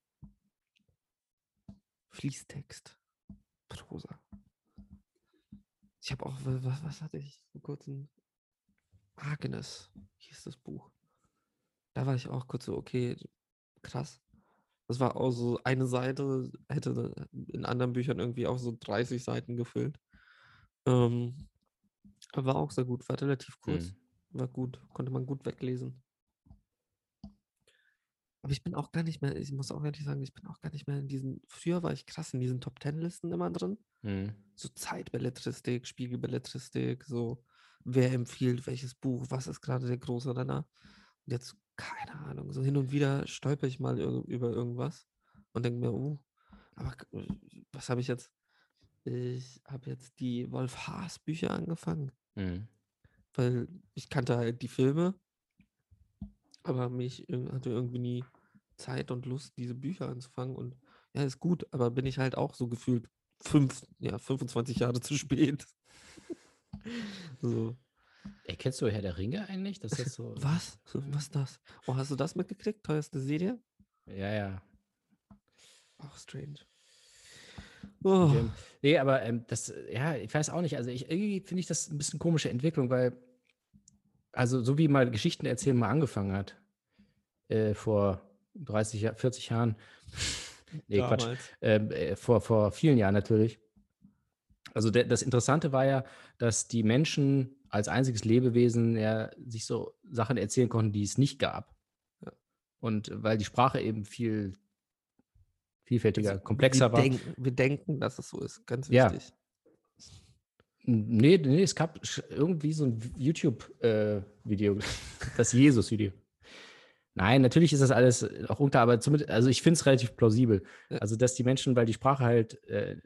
Fließtext. Prosa. Ich habe auch, wa- was, was hatte ich vor kurzem? Agnes hieß das Buch. Da war ich auch kurz so, okay, krass. Das war auch so eine Seite, hätte in anderen Büchern irgendwie auch so 30 Seiten gefüllt. Ähm, war auch sehr gut, war relativ kurz. hm. War gut, konnte man gut weglesen. Aber ich bin auch gar nicht mehr, ich muss auch ehrlich sagen, ich bin auch gar nicht mehr in diesen, früher war ich krass in diesen Top Ten Listen immer drin. Hm. So Zeitbelletristik, Spiegelbelletristik, so wer empfiehlt welches Buch, was ist gerade der große Renner. Und jetzt, keine Ahnung, so hin und wieder stolper ich mal über irgendwas und denke mir, oh, aber äh, was habe ich jetzt? Ich habe jetzt die Wolf Haas Bücher angefangen Hm. weil ich kannte halt die Filme, aber mich hatte irgendwie nie Zeit und Lust, diese Bücher anzufangen. Und ja, ist gut, aber bin ich halt auch so gefühlt fünf, ja, 25 Jahre zu spät. so, Ey, kennst du Herr der Ringe eigentlich? Das ist so. was? Was ist das? Oh, hast du das mitgekriegt? Teuerste Serie? Ja, ja. Auch strange. Oh, nee, aber ähm, das, ja, ich weiß auch nicht. Also ich, irgendwie finde ich das ein bisschen komische Entwicklung, weil, also so wie mal Geschichten erzählen mal angefangen hat, äh, vor 30, Jahr- 40 Jahren. nee, Quatsch. damals. Ähm, äh, vor, vor vielen Jahren natürlich. Also der, das Interessante war ja, dass die Menschen als einziges Lebewesen ja sich so Sachen erzählen konnten, die es nicht gab. Ja. Und weil die Sprache eben viel vielfältiger, Also, komplexer wir war. Denken, wir denken, dass es so ist. Ganz Ja. wichtig. Nee, nee, es gab irgendwie so ein YouTube-Video, das Jesus-Video. Nein, natürlich ist das alles äh, auch unter, aber zumindest, also ich finde es relativ plausibel. Ja. Also, dass die Menschen, weil die Sprache halt äh,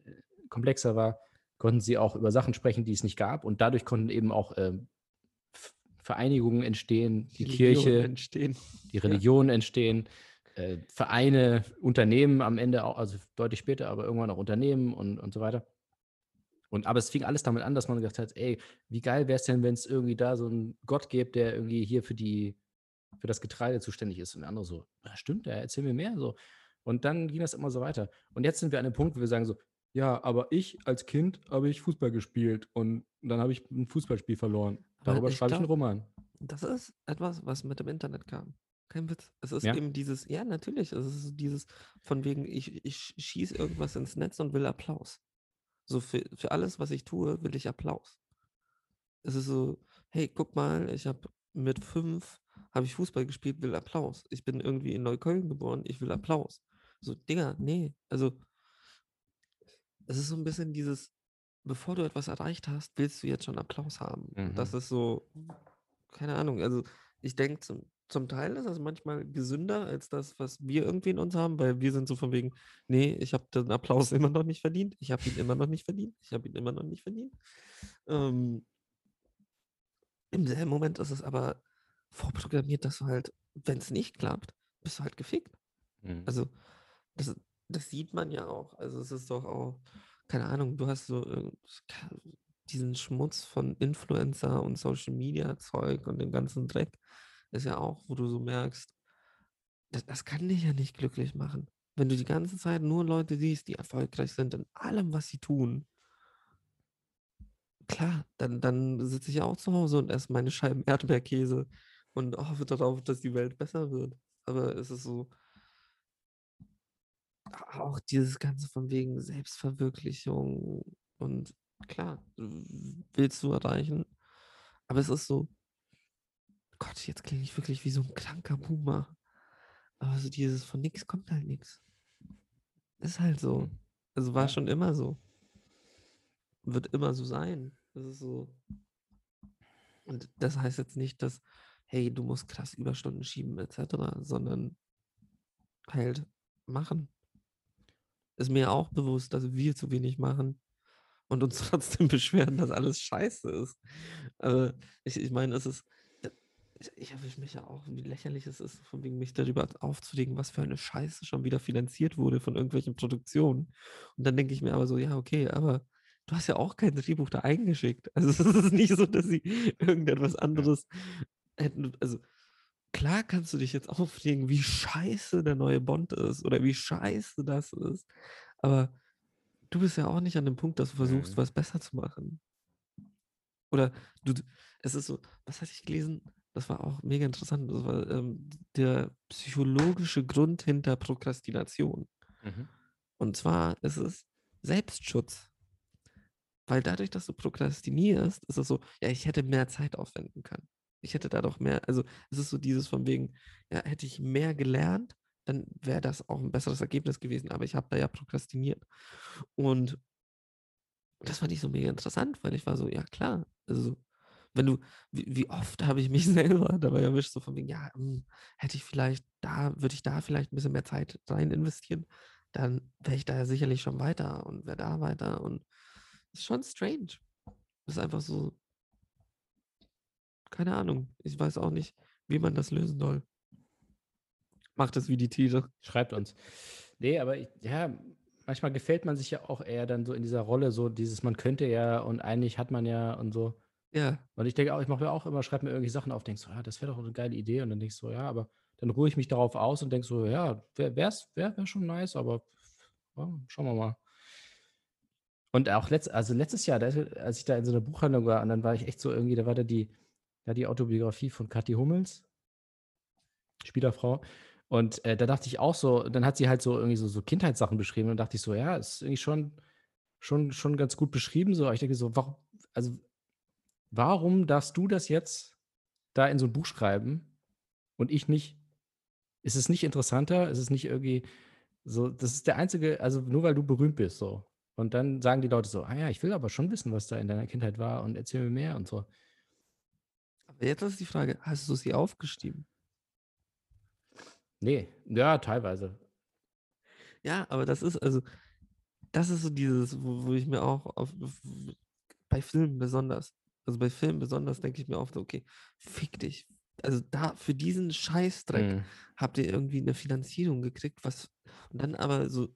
komplexer war, konnten sie auch über Sachen sprechen, die es nicht gab. Und dadurch konnten eben auch F- Vereinigungen entstehen, die Religionen Kirche, entstehen. die Religionen entstehen, äh, Vereine, Unternehmen am Ende auch, also deutlich später, aber irgendwann auch Unternehmen und, und so weiter. Und aber es fing alles damit an, dass man gesagt hat, ey, wie geil wäre es denn, wenn es irgendwie da so einen Gott gibt, der irgendwie hier für die, für das Getreide zuständig ist. Und der andere so, ja, stimmt, ja, erzähl mir mehr. So. Und dann ging das immer so weiter. Und jetzt sind wir an einem Punkt, wo wir sagen so, ja, aber ich als Kind habe ich Fußball gespielt und dann habe ich ein Fußballspiel verloren. Darüber ich schreibe ich einen Roman. Das ist etwas, was mit dem Internet kam. Kein Witz. Es ist Ja? eben dieses, ja, natürlich, es ist dieses von wegen, ich, ich schieße irgendwas ins Netz und will Applaus. So für, für alles, was ich tue, will ich Applaus. Es ist so, hey, guck mal, ich habe mit fünf, habe ich Fußball gespielt, will Applaus. Ich bin irgendwie in Neukölln geboren, ich will Applaus. So, Digga, nee, also es ist so ein bisschen dieses, bevor du etwas erreicht hast, willst du jetzt schon Applaus haben. Und Das Mhm. ist so, keine Ahnung, also ich denke, zum, zum Teil ist das manchmal gesünder als das, was wir irgendwie in uns haben, weil wir sind so von wegen, nee, ich habe den Applaus immer noch nicht verdient, ich habe ihn immer noch nicht verdient, ich habe ihn immer noch nicht verdient. Ähm, Im selben Moment ist es aber vorprogrammiert, dass du halt, wenn es nicht klappt, bist du halt gefickt. Mhm. Also, das, das sieht man ja auch. Also, es ist doch auch, keine Ahnung, du hast so äh, diesen Schmutz von Influencer und Social Media Zeug und den ganzen Dreck. Ist ja auch, wo du so merkst, das, das kann dich ja nicht glücklich machen. Wenn du die ganze Zeit nur Leute siehst, die erfolgreich sind in allem, was sie tun, klar, dann, dann sitze ich auch zu Hause und esse meine Scheiben Erdbeerkäse und hoffe darauf, dass die Welt besser wird. Aber es ist so, auch dieses Ganze von wegen Selbstverwirklichung und klar, willst du erreichen, aber es ist so, Gott, jetzt klinge ich wirklich wie so ein kranker Boomer. Aber so dieses von nix kommt halt nix. Ist halt so. Mhm. Also war schon immer so. Wird immer so sein. Das ist so. Und das heißt jetzt nicht, dass, hey, du musst krass Überstunden schieben, etc., sondern halt machen. Ist mir auch bewusst, dass wir zu wenig machen. und uns trotzdem beschweren, dass alles scheiße ist. Also ich, ich meine, es ist, äh, ich, ich erwische mich ja auch, wie lächerlich es ist, von wegen mich darüber aufzuregen, was für eine Scheiße schon wieder finanziert wurde von irgendwelchen Produktionen. Und dann denke ich mir aber so, ja, okay, aber du hast ja auch kein Drehbuch da eingeschickt. Also es ist nicht so, dass sie irgendetwas anderes hätten, also klar kannst du dich jetzt aufregen, wie scheiße der neue Bond ist oder wie scheiße das ist. Aber du bist ja auch nicht an dem Punkt, dass du versuchst, Mhm. was besser zu machen. Oder du, es ist so, was hatte ich gelesen? Das war auch mega interessant. Das war ähm, der psychologische Grund hinter Prokrastination. Mhm. Und zwar ist es Selbstschutz. Weil dadurch, dass du prokrastinierst, ist es so, ja, ich hätte mehr Zeit aufwenden können. Ich hätte da doch mehr, also es ist so dieses von wegen, ja, hätte ich mehr gelernt, dann wäre das auch ein besseres Ergebnis gewesen, aber ich habe da ja prokrastiniert. Und das fand ich so mega interessant, weil ich war so, ja klar, also wenn du, wie, wie oft habe ich mich selber dabei erwischt, so von wegen, ja, hm, hätte ich vielleicht da, würde ich da vielleicht ein bisschen mehr Zeit rein investieren, dann wäre ich da ja sicherlich schon weiter und wäre da weiter und ist schon strange. Das ist einfach so, keine Ahnung, ich weiß auch nicht, wie man das lösen soll. Macht es wie die Tiere. Schreibt uns. Nee, aber ich, ja, manchmal gefällt man sich ja auch eher dann so in dieser Rolle, so dieses, man könnte ja und eigentlich hat man ja und so. Ja, Und ich denke auch, ich mache mir auch immer, schreibe mir irgendwelche Sachen auf, denke so, ja, das wäre doch eine geile Idee. Und dann denke ich so, ja, aber dann ruhe ich mich darauf aus und denke so, ja, wäre wär, wär schon nice, aber ja, schauen wir mal. Und auch letzt, also letztes Jahr, als ich da in so einer Buchhandlung war, und dann war ich echt so irgendwie, da war da die, da die Autobiografie von Kathi Hummels, Spielerfrau. Und äh, da dachte ich auch so, dann hat sie halt so irgendwie so, so Kindheitssachen beschrieben und dachte ich so, ja, ist irgendwie schon, schon, schon ganz gut beschrieben. So, ich denke so, warum, also warum darfst du das jetzt da in so ein Buch schreiben und ich nicht? Ist es nicht interessanter? Ist es nicht irgendwie so, das ist der einzige, also nur weil du berühmt bist, so. Und dann sagen die Leute so, ah ja, ich will aber schon wissen, was da in deiner Kindheit war und erzähl mir mehr und so. Jetzt ist die Frage, hast du sie aufgeschrieben? Nee, ja, teilweise. Ja, aber das ist also, das ist so dieses, wo, wo ich mir auch auf, bei Filmen besonders, also bei Filmen besonders denke ich mir oft, okay, fick dich. Also da für diesen Scheißdreck Mhm. habt ihr irgendwie eine Finanzierung gekriegt, was und dann aber so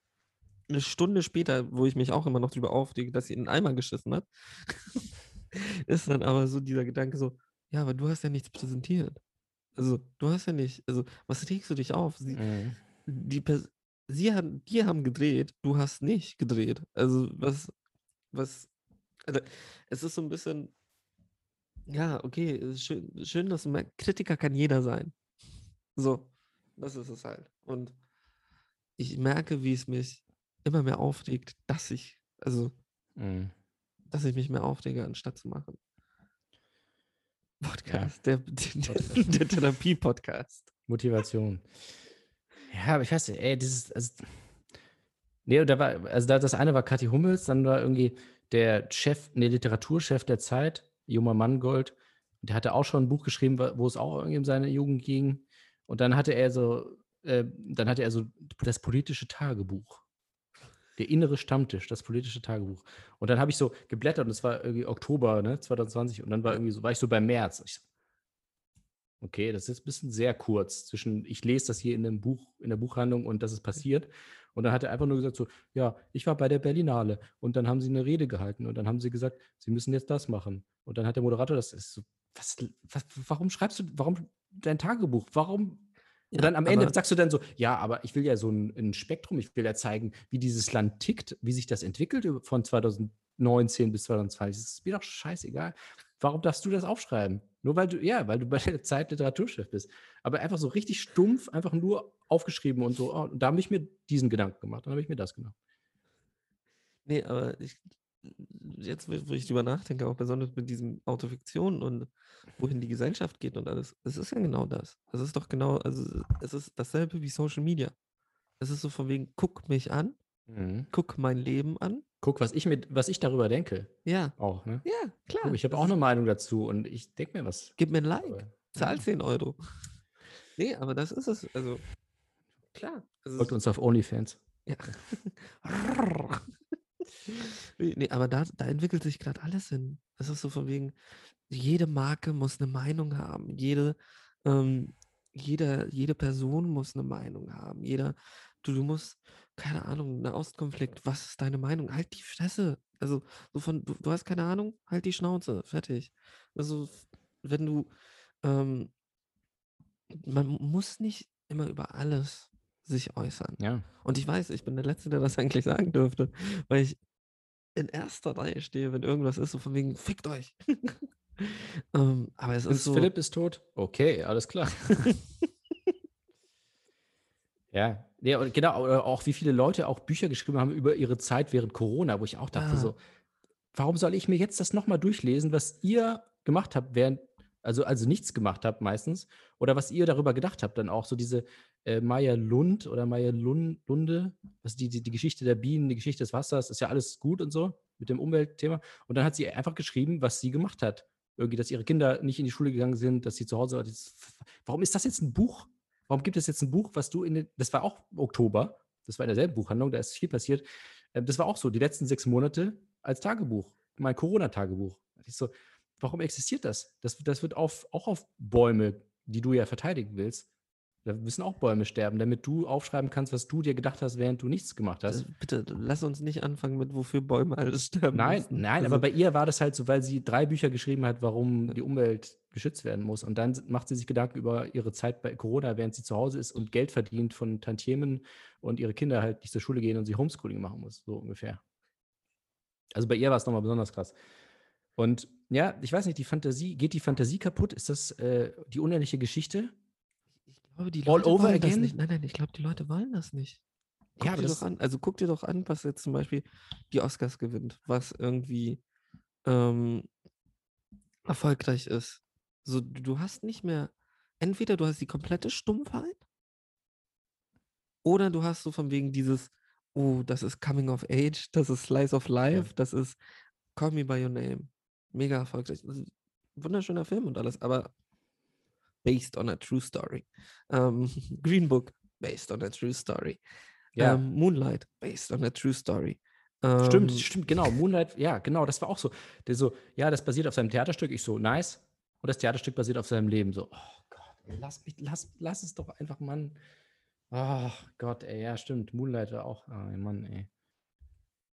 eine Stunde später, wo ich mich auch immer noch drüber aufrege, dass sie in den Eimer geschissen hat, ist dann aber so dieser Gedanke so, ja, aber du hast ja nichts präsentiert. Also du hast ja nicht, also was regst du dich auf? Sie, Mhm. die Pers sie haben, die haben gedreht, du hast nicht gedreht. Also was, was, also es ist so ein bisschen, ja, okay, schön, schön, dass du merkst, Kritiker kann jeder sein. So, das ist es halt. Und ich merke, wie es mich immer mehr aufregt, dass ich, also, Mhm. dass ich mich mehr aufrege, anstatt zu machen. Podcast, der, der, der Therapie-Podcast. Motivation. Ja, aber ich weiß nicht, ey, dieses, also, nee, da war, also da, das eine war Kathi Hummels, dann war irgendwie der Chef, nee, Literaturchef der Zeit, Juma Mangold, der hatte auch schon ein Buch geschrieben, wo es auch irgendwie um seine Jugend ging. Und dann hatte er so, äh, dann hatte er so das politische Tagebuch. Der innere Stammtisch, das politische Tagebuch. Und dann habe ich so geblättert und es war irgendwie Oktober, ne, 2020. Und dann war irgendwie so, war ich so bei März. Ich okay, das ist ein bisschen sehr kurz zwischen, ich lese das hier in dem Buch, in der Buchhandlung und das ist passiert. Und dann hat er einfach nur gesagt so, ja, ich war bei der Berlinale und dann haben sie eine Rede gehalten und dann haben sie gesagt, sie müssen jetzt das machen. Und dann hat der Moderator das ist so, was, was, warum schreibst du, warum dein Tagebuch? Warum? Ja, und dann am Ende sagst du dann so, ja, aber ich will ja so ein, ein Spektrum, ich will ja zeigen, wie dieses Land tickt, wie sich das entwickelt von 2019 bis 2020. Das ist mir doch scheißegal. Warum darfst du das aufschreiben? Nur weil du, ja, weil du bei der Zeit Literaturchef bist. Aber einfach so richtig stumpf, einfach nur aufgeschrieben und so. Oh, und da habe ich mir diesen Gedanken gemacht, dann habe ich mir das gemacht. Nee, aber ich, jetzt, wo ich drüber nachdenke, auch besonders mit diesen Autofiktionen und wohin die Gesellschaft geht und alles, es ist ja genau das. Es ist doch genau, also es ist dasselbe wie Social Media. Es ist so von wegen, guck mich an, guck mein Leben an. Guck, was ich, mit, was ich darüber denke. Ja, Auch, ne? ja, klar. Guck, ich habe auch eine Meinung dazu und ich denke mir was. Gib mir ein Like, dabei. zahl Ja. 10 Euro. Nee, aber das ist es. Also, klar. Folgt uns auf OnlyFans. ja. Nee, aber da, da entwickelt sich gerade alles hin. Es ist so von wegen, jede Marke muss eine Meinung haben. Jede, ähm, jeder, jede Person muss eine Meinung haben. Jeder, du, du musst, keine Ahnung, ein Ostkonflikt, was ist deine Meinung? Halt die Fresse. Also, so von, du, du hast keine Ahnung, halt die Schnauze, fertig. Also, wenn du, ähm, man muss nicht immer über alles sich äußern. Ja. Und ich weiß, ich bin der Letzte, der das eigentlich sagen dürfte, weil ich in erster Reihe stehe, wenn irgendwas ist, so von wegen, fickt euch. ähm, aber es ist Prinz so. Philipp ist tot? Okay, alles klar. ja. ja, und genau, oder auch wie viele Leute auch Bücher geschrieben haben über ihre Zeit während Corona, wo ich auch dachte Ah. so, warum soll ich mir jetzt das nochmal durchlesen, was ihr gemacht habt, während, also, also nichts gemacht habt meistens, oder was ihr darüber gedacht habt, dann auch so diese äh, Maya Lund oder Maya Lun Lunde, also die, die, die Geschichte der Bienen, die Geschichte des Wassers, ist ja alles gut und so mit dem Umweltthema. Und dann hat sie einfach geschrieben, was sie gemacht hat. Irgendwie, dass ihre Kinder nicht in die Schule gegangen sind, dass sie zu Hause war. Warum ist das jetzt ein Buch? Warum gibt es jetzt ein Buch, was du in den, das war auch Oktober, das war in derselben Buchhandlung, da ist viel passiert. Ähm, Das war auch so, die letzten sechs Monate als Tagebuch, mein Corona-Tagebuch. So, warum existiert das? Das, das wird auf, auch auf Bäume, die du ja verteidigen willst. Da müssen auch Bäume sterben, damit du aufschreiben kannst, was du dir gedacht hast, während du nichts gemacht hast. äh, Bitte, lass uns nicht anfangen mit, wofür Bäume alles sterben. Nein, müssen. nein, Also, aber bei ihr war das halt so, weil sie drei Bücher geschrieben hat, warum die Umwelt geschützt werden muss. Und dann macht sie sich Gedanken über ihre Zeit bei Corona, während sie zu Hause ist und Geld verdient von Tantiemen und ihre Kinder halt nicht zur Schule gehen und sie Homeschooling machen muss, so ungefähr. Also bei ihr war es nochmal besonders krass. Und ja, ich weiß nicht, die Fantasie, geht die Fantasie kaputt? Ist das äh, die unendliche Geschichte? Glaube, die all Leute over wollen das again? nicht. Nein, nein, ich glaube, die Leute wollen das nicht. Guck Ja, dir das- doch an, also guck dir doch an, was jetzt zum Beispiel die Oscars gewinnt, was irgendwie ähm, erfolgreich ist. So, du hast nicht mehr, entweder du hast die komplette Stummheit oder du hast so von wegen dieses, oh, das ist Coming of Age, das ist Slice of Life, das ist Call Me By Your Name. Mega erfolgreich. Das wunderschöner Film und alles, aber based on a true story. Ähm, Green Book, based on a true story. Ja. Ähm, Moonlight, based on a true story. Stimmt, Ähm, stimmt, genau. Moonlight, ja, genau, das war auch so. Der so, ja, das basiert auf seinem Theaterstück. Ich so, nice. Und das Theaterstück basiert auf seinem Leben. So, oh Gott, ey, lass mich, lass, lass es doch einfach, Mann. Oh Gott, ey, ja, stimmt. Moonlight war auch, oh, Mann, ey.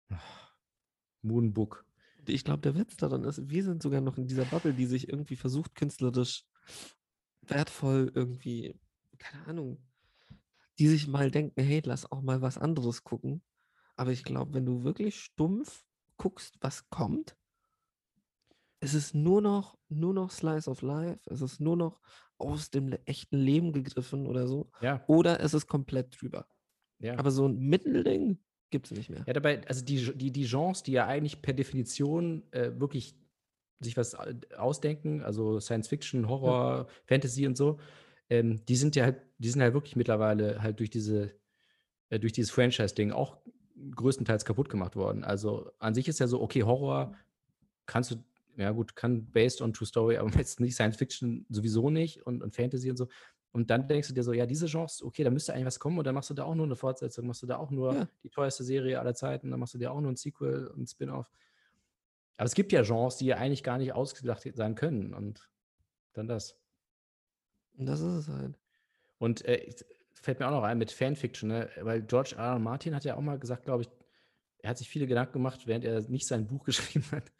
Ah, Moonbook. Ich glaube, der Witz daran ist, wir sind sogar noch in dieser Bubble, die sich irgendwie versucht, künstlerisch wertvoll irgendwie, keine Ahnung, die sich mal denken, hey, lass auch mal was anderes gucken. Aber ich glaube, wenn du wirklich stumpf guckst, was kommt, es ist nur noch, nur noch Slice of Life, es ist nur noch aus dem le- echten Leben gegriffen oder so. Ja, Oder es ist komplett drüber. ja. Aber so ein Mittelding gibt es nicht mehr. Ja, dabei, also die, die, die Genres, die ja eigentlich per Definition äh, wirklich sich was au- ausdenken, also Science Fiction, Horror, Fantasy und so, ähm, die sind ja halt, die sind halt wirklich mittlerweile halt durch diese, äh, durch dieses Franchise-Ding auch größtenteils kaputt gemacht worden. Also an sich ist ja so, okay, Horror kannst du, ja gut, kann based on True Story, aber jetzt nicht Science Fiction sowieso nicht und, und Fantasy und so. Und dann denkst du dir so, ja, diese Genres, okay, da müsste eigentlich was kommen und dann machst du da auch nur eine Fortsetzung, machst du da auch nur Ja. die teuerste Serie aller Zeiten, dann machst du dir auch nur ein Sequel und Spin-off. Aber es gibt ja Genres, die ja eigentlich gar nicht ausgedacht sein können und dann das. Und das ist es halt. Und äh, fällt mir auch noch ein mit Fanfiction, ne? weil George R. R. Martin hat ja auch mal gesagt, glaube ich, er hat sich viele Gedanken gemacht, während er nicht sein Buch geschrieben hat.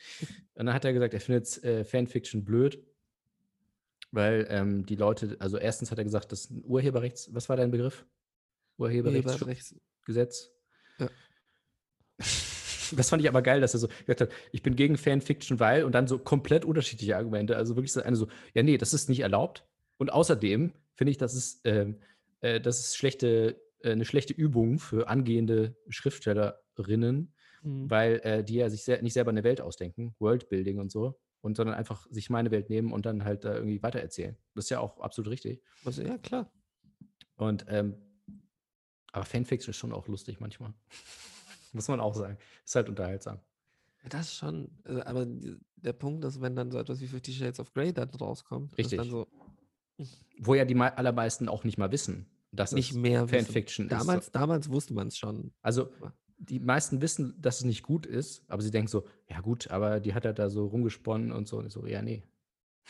Und dann hat er gesagt, er findet äh, Fanfiction blöd, weil ähm, die Leute, also erstens hat er gesagt, das ist ein Urheberrechts, was war dein Begriff? Urheberrechtsgesetz. Urheberrechts- Ja. Das fand ich aber geil, dass er so gesagt hat, ich bin gegen Fanfiction, weil und dann so komplett unterschiedliche Argumente. Also wirklich so eine so, ja, nee, das ist nicht erlaubt. Und außerdem finde ich, das ist, ähm, äh, das ist schlechte, äh, eine schlechte Übung für angehende Schriftstellerinnen, Mhm. weil äh, die ja sich sehr, nicht selber eine Welt ausdenken, Worldbuilding und so, und sondern einfach sich meine Welt nehmen und dann halt da irgendwie weitererzählen. Das ist ja auch absolut richtig. Also, ja, klar. Und ähm, aber Fanfiction ist schon auch lustig manchmal. Muss man auch sagen. Ist halt unterhaltsam. Das schon. äh, Aber der Punkt ist, wenn dann so etwas wie Fifty Shades of Grey dann rauskommt, ist dann Richtig. so Wo ja die mei- allermeisten auch nicht mal wissen, dass nicht es mehr wissen. Fanfiction ist. Damals, damals wusste man es schon. Also die meisten wissen, dass es nicht gut ist, aber sie denken so, ja gut, aber die hat ja da so rumgesponnen und so. Und so, ja, nee.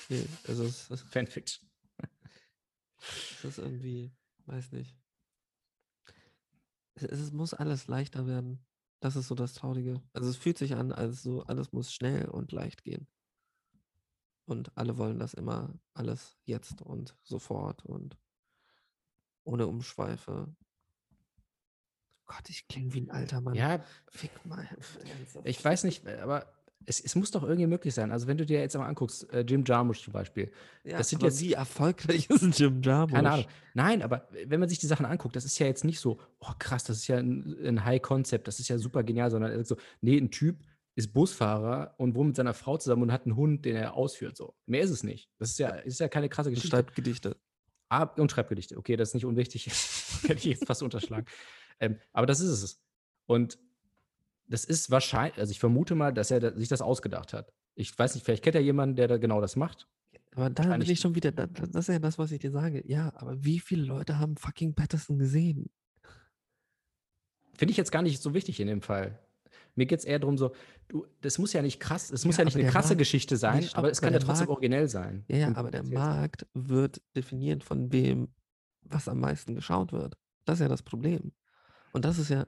Nee, es, es, Fanfiction. es ist irgendwie, weiß nicht. Es, es muss alles leichter werden. Das ist so das Traurige. Also es fühlt sich an, als so alles muss schnell und leicht gehen. Und alle wollen das immer alles jetzt und sofort und ohne Umschweife. Gott, ich klinge wie ein alter Mann. Ja, Fick mal. ich weiß nicht, aber es, es muss doch irgendwie möglich sein. Also wenn du dir jetzt mal anguckst, äh, Jim Jarmusch zum Beispiel, Ja, das sind jetzt- wie erfolgreich ist Jim Jarmusch? Keine Ahnung. Nein, aber wenn man sich die Sachen anguckt, das ist ja jetzt nicht so, oh krass, das ist ja ein, ein High-Concept, das ist ja super genial, sondern er so, nee, ein Typ ist Busfahrer und wohnt mit seiner Frau zusammen und hat einen Hund, den er ausführt. So. Mehr ist es nicht. Das ist ja, ist ja keine krasse Und Geschichte. schreibt Gedichte. Ah, und Schreibgedichte. Okay, das ist nicht unwichtig. Hätte ich jetzt fast unterschlagen. Ähm, aber das ist es. Und das ist wahrscheinlich, also ich vermute mal, dass er sich das ausgedacht hat. Ich weiß nicht, vielleicht kennt er jemanden, der da genau das macht. Aber da bin ich schon wieder, da, da- das ist ja das, was ich dir sage. Ja, aber wie viele Leute haben fucking Patterson gesehen? Finde ich jetzt gar nicht so wichtig in dem Fall. Mir geht es eher darum, so, du, das muss ja nicht krass, es muss Ja, ja nicht eine krasse Markt- Geschichte sein, stopp, aber es kann ja trotzdem Markt- originell sein. Ja, ja, aber der. Markt wird definiert von wem, was am meisten geschaut wird. Das ist ja das Problem. Und das ist ja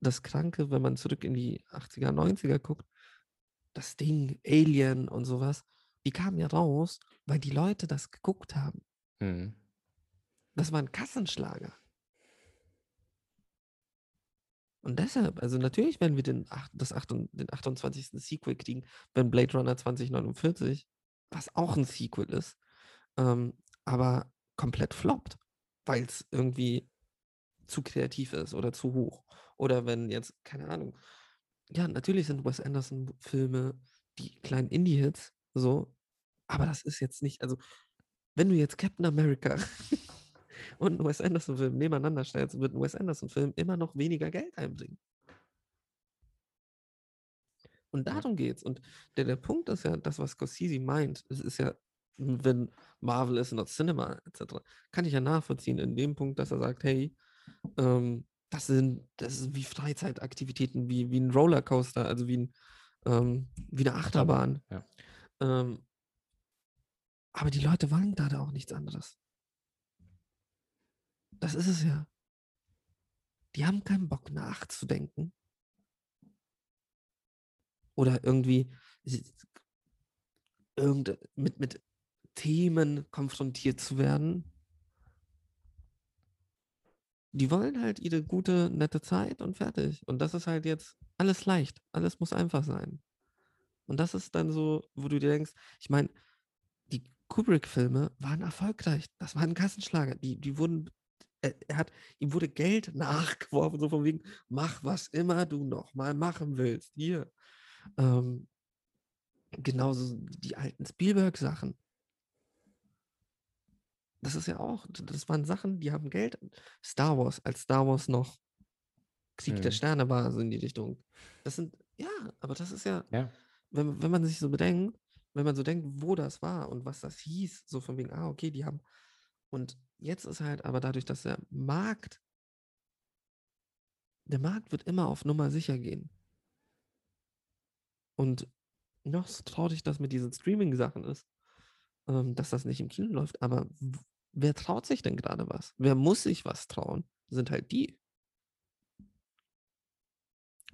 das Kranke, wenn man zurück in die 80er, 90er guckt. Das Ding, Alien und sowas, die kamen ja raus, weil die Leute das geguckt haben. Hm. Das war ein Kassenschlager. Und deshalb, also natürlich werden wir den, das 28, den 28. Sequel kriegen, wenn Blade Runner 2049, was auch ein Sequel ist, ähm, aber komplett floppt, weil es irgendwie zu kreativ ist oder zu hoch. Oder wenn jetzt, keine Ahnung, ja, natürlich sind Wes Anderson-Filme die kleinen Indie-Hits, so, aber das ist jetzt nicht, also wenn du jetzt Captain America und einen Wes Anderson-Film nebeneinander stellst, wird ein Wes Anderson-Film immer noch weniger Geld einbringen. Und darum geht's. Und der, der Punkt ist ja, das, was Scorsese meint, es ist ja, wenn Marvel is not Cinema, etc., kann ich ja nachvollziehen in dem Punkt, dass er sagt, hey, ähm, das sind, das ist wie Freizeitaktivitäten, wie, wie ein Rollercoaster, also wie, ein, ähm, wie eine Achterbahn. ja. Ähm, aber die Leute wollen da auch nichts anderes. Das ist es ja. Die haben keinen Bock nachzudenken. Oder irgendwie irgend, mit, mit Themen konfrontiert zu werden. Die wollen halt ihre gute, nette Zeit und fertig. Und das ist halt jetzt alles leicht. Alles muss einfach sein. Und das ist dann so, wo du dir denkst, ich meine, die Kubrick-Filme waren erfolgreich. Das waren Kassenschlager. Die, die wurden, er, er hat, ihm wurde Geld nachgeworfen, so von wegen, mach was immer du noch mal machen willst. Hier. Ähm, genauso die alten Spielberg-Sachen. Das ist ja auch, das waren Sachen, die haben Geld. Star Wars, als Star Wars noch Krieg der Mhm. Sterne war, so in die Richtung. Das sind, ja, aber das ist ja, Ja. wenn, wenn man sich so bedenkt, wenn man so denkt, wo das war und was das hieß, so von wegen, ah, okay, die haben. Und jetzt ist halt aber dadurch, dass der Markt, der Markt wird immer auf Nummer sicher gehen. Und noch so traurig, dass mit diesen Streaming-Sachen ist, ähm, dass das nicht im Kino läuft. Aber wer traut sich denn gerade was? Wer muss sich was trauen? Sind halt die.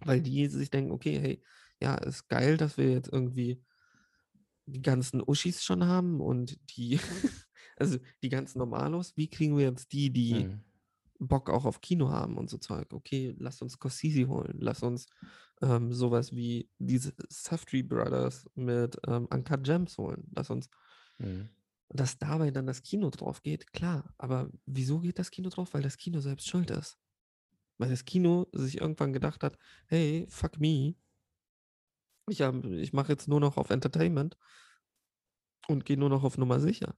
Weil die sich denken, okay, hey, ja, ist geil, dass wir jetzt irgendwie die ganzen Uschis schon haben und die, also die ganzen Normalos, wie kriegen wir jetzt die, die Hm. Bock auch auf Kino haben und so Zeug? Okay, lass uns Scorsese holen, lass uns ähm, sowas wie diese Safdie Brothers mit ähm, Uncut Gems holen, lass uns, Hm. dass dabei dann das Kino drauf geht, klar, aber wieso geht das Kino drauf? Weil das Kino selbst schuld ist. Weil das Kino sich irgendwann gedacht hat, hey, fuck me, ich, hab- ich mache jetzt nur noch auf Entertainment und gehe nur noch auf Nummer sicher.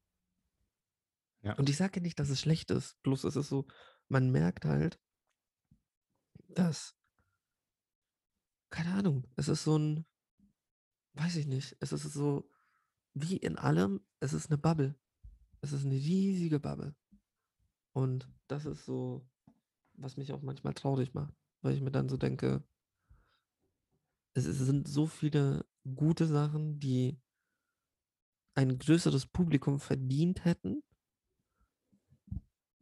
Ja. Und ich sage nicht, dass es schlecht ist, bloß es ist so, man merkt halt, dass, keine Ahnung, es ist so ein, weiß ich nicht, es ist so, wie in allem, es ist eine Bubble. Es ist eine riesige Bubble. Und das ist so, was mich auch manchmal traurig macht. weil ich mir dann so denke, es sind so viele gute Sachen, die ein größeres Publikum verdient hätten,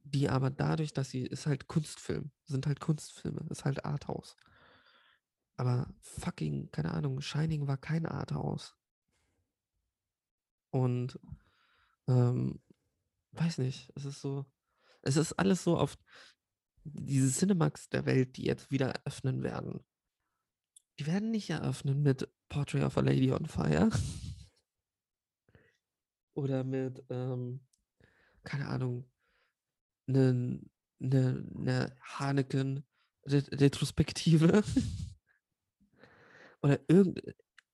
die aber dadurch, dass sie, ist halt Kunstfilm, sind halt Kunstfilme, ist halt Arthouse. Aber fucking, keine Ahnung, Shining war kein Arthouse. Und ähm, weiß nicht, es ist so, es ist alles so auf diese Cinemax der Welt, die jetzt wieder eröffnen werden. Die werden nicht eröffnen mit Portrait of a Lady on Fire. Oder mit, ähm, keine Ahnung, eine ne, ne Haneken-Retrospektive. Oder irgend,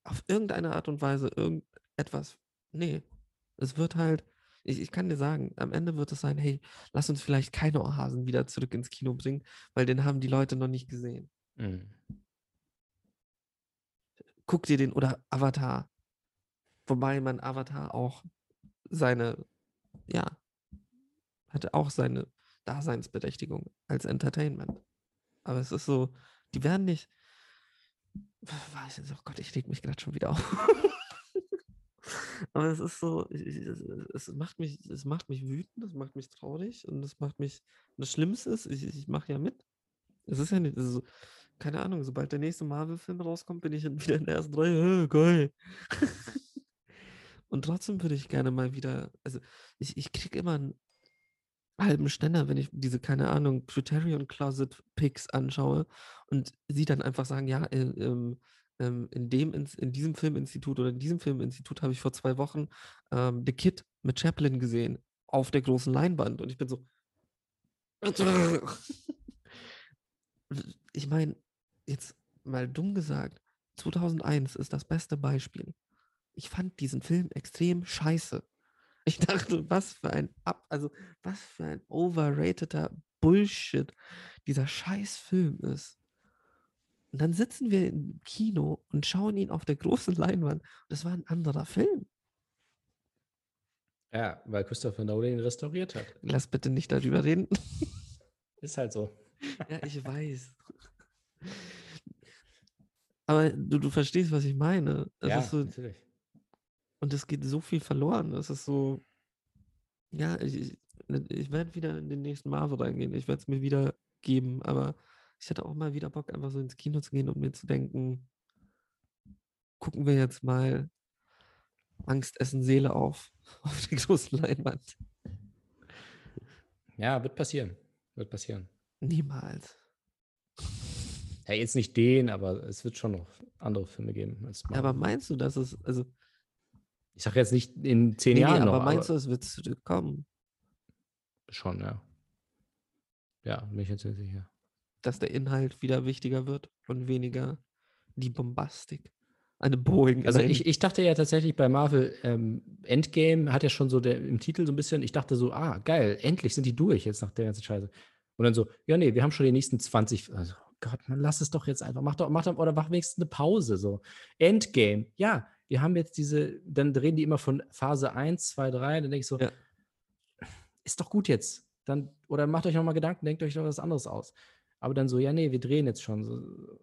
auf irgendeine Art und Weise irgendetwas. Nee, es wird halt, ich, ich kann dir sagen, am Ende wird es sein, hey, lass uns vielleicht keine Ohrhasen wieder zurück ins Kino bringen, weil den haben die Leute noch nicht gesehen. Mhm. Guck dir den oder Avatar. Wobei man Avatar auch seine, ja, hatte auch seine Daseinsberechtigung als Entertainment. Aber es ist so, die werden nicht, weiß ich, oh Gott, ich leg mich gerade schon wieder auf. Aber es ist so, es, macht mich, es macht mich wütend, es macht mich traurig und es macht mich, das Schlimmste ist, ich, ich mache ja mit. Es ist ja nicht, ist so, keine Ahnung, sobald der nächste Marvel-Film rauskommt, bin ich wieder in der ersten Reihe, äh, geil. und trotzdem würde ich gerne mal wieder, also ich, ich krieg immer einen halben Ständer, wenn ich diese, keine Ahnung, Criterion Closet Picks anschaue und sie dann einfach sagen, ja, äh, ähm, ähm, in, dem, in diesem Filminstitut oder in diesem Filminstitut habe ich vor zwei Wochen ähm, The Kid mit Chaplin gesehen auf der großen Leinwand und ich bin so. Ich meine, jetzt mal dumm gesagt, 2001 ist das beste Beispiel. Ich fand diesen Film extrem scheiße. Ich dachte, was für ein Ab, also was für ein overrateder Bullshit dieser scheiß Film ist. Und dann sitzen wir im Kino und schauen ihn auf der großen Leinwand und das war ein anderer Film. Ja, weil Christopher Nolan ihn restauriert hat. Lass bitte nicht darüber reden. Ist halt so. Ja, ich weiß. Aber du, du verstehst, was ich meine. Es ja, so, natürlich. und es geht so viel verloren. Es ist so, ja, ich, ich, ich werde wieder in den nächsten Marvel reingehen. Ich werde es mir wieder geben, aber ich hätte auch mal wieder Bock, einfach so ins Kino zu gehen und mir zu denken, gucken wir jetzt mal Angst essen Seele auf, auf der großen Leinwand. Ja, wird passieren. Wird passieren. Niemals. Ja, jetzt nicht den, aber es wird schon noch andere Filme geben. Ja, aber meinst du, dass es, also, ich sage jetzt nicht in zehn nee, nee, Jahren aber noch, meinst du, aber es wird zurückkommen, schon, ja. Ja, bin ich jetzt nicht sicher. Dass der Inhalt wieder wichtiger wird und weniger die Bombastik? Eine Boeing. in Also ich, ich dachte ja tatsächlich bei Marvel ähm, Endgame hat ja schon so der, im Titel so ein bisschen, ich dachte so, ah, geil, endlich sind die durch jetzt nach der ganzen Scheiße. Und dann so, ja, nee, wir haben schon die nächsten 20, also Gott, man lass es doch jetzt einfach, mach doch, mach doch, oder mach wenigstens eine Pause, so. Endgame, ja, wir haben jetzt diese, dann reden die immer von Phase 1, 2, 3, dann denke ich so, Ja. ist doch gut jetzt. Dann, oder macht euch nochmal Gedanken, denkt euch doch was anderes aus. Aber dann so, ja, nee, wir drehen jetzt schon. So,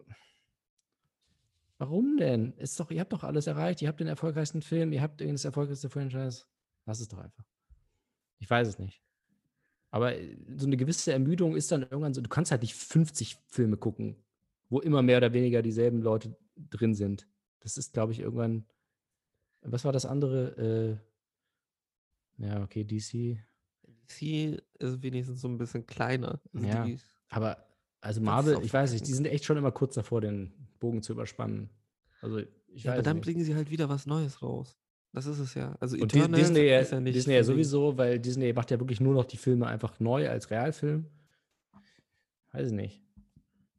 Warum denn? Ist doch, ihr habt doch alles erreicht, ihr habt den erfolgreichsten Film, ihr habt das erfolgreichste Franchise. Lass es doch einfach. Ich weiß es nicht. Aber äh, so eine gewisse Ermüdung ist dann irgendwann so, du kannst halt nicht 50 Filme gucken, wo immer mehr oder weniger dieselben Leute drin sind. Das ist, glaube ich, irgendwann. Was war das andere? Äh, ja, okay, DC. DC ist wenigstens so ein bisschen kleiner. Also Ja. Aber also Marvel, ich weiß nicht, die sind echt schon immer kurz davor, den Bogen zu überspannen. Also ich ja, weiß aber dann nicht. bringen sie halt wieder was Neues raus. Das ist es ja. Also Und Eternals Disney, ja- ist ja nicht Disney ja sowieso, weil Disney macht ja wirklich nur noch die Filme einfach neu als Realfilm. Weiß ich nicht.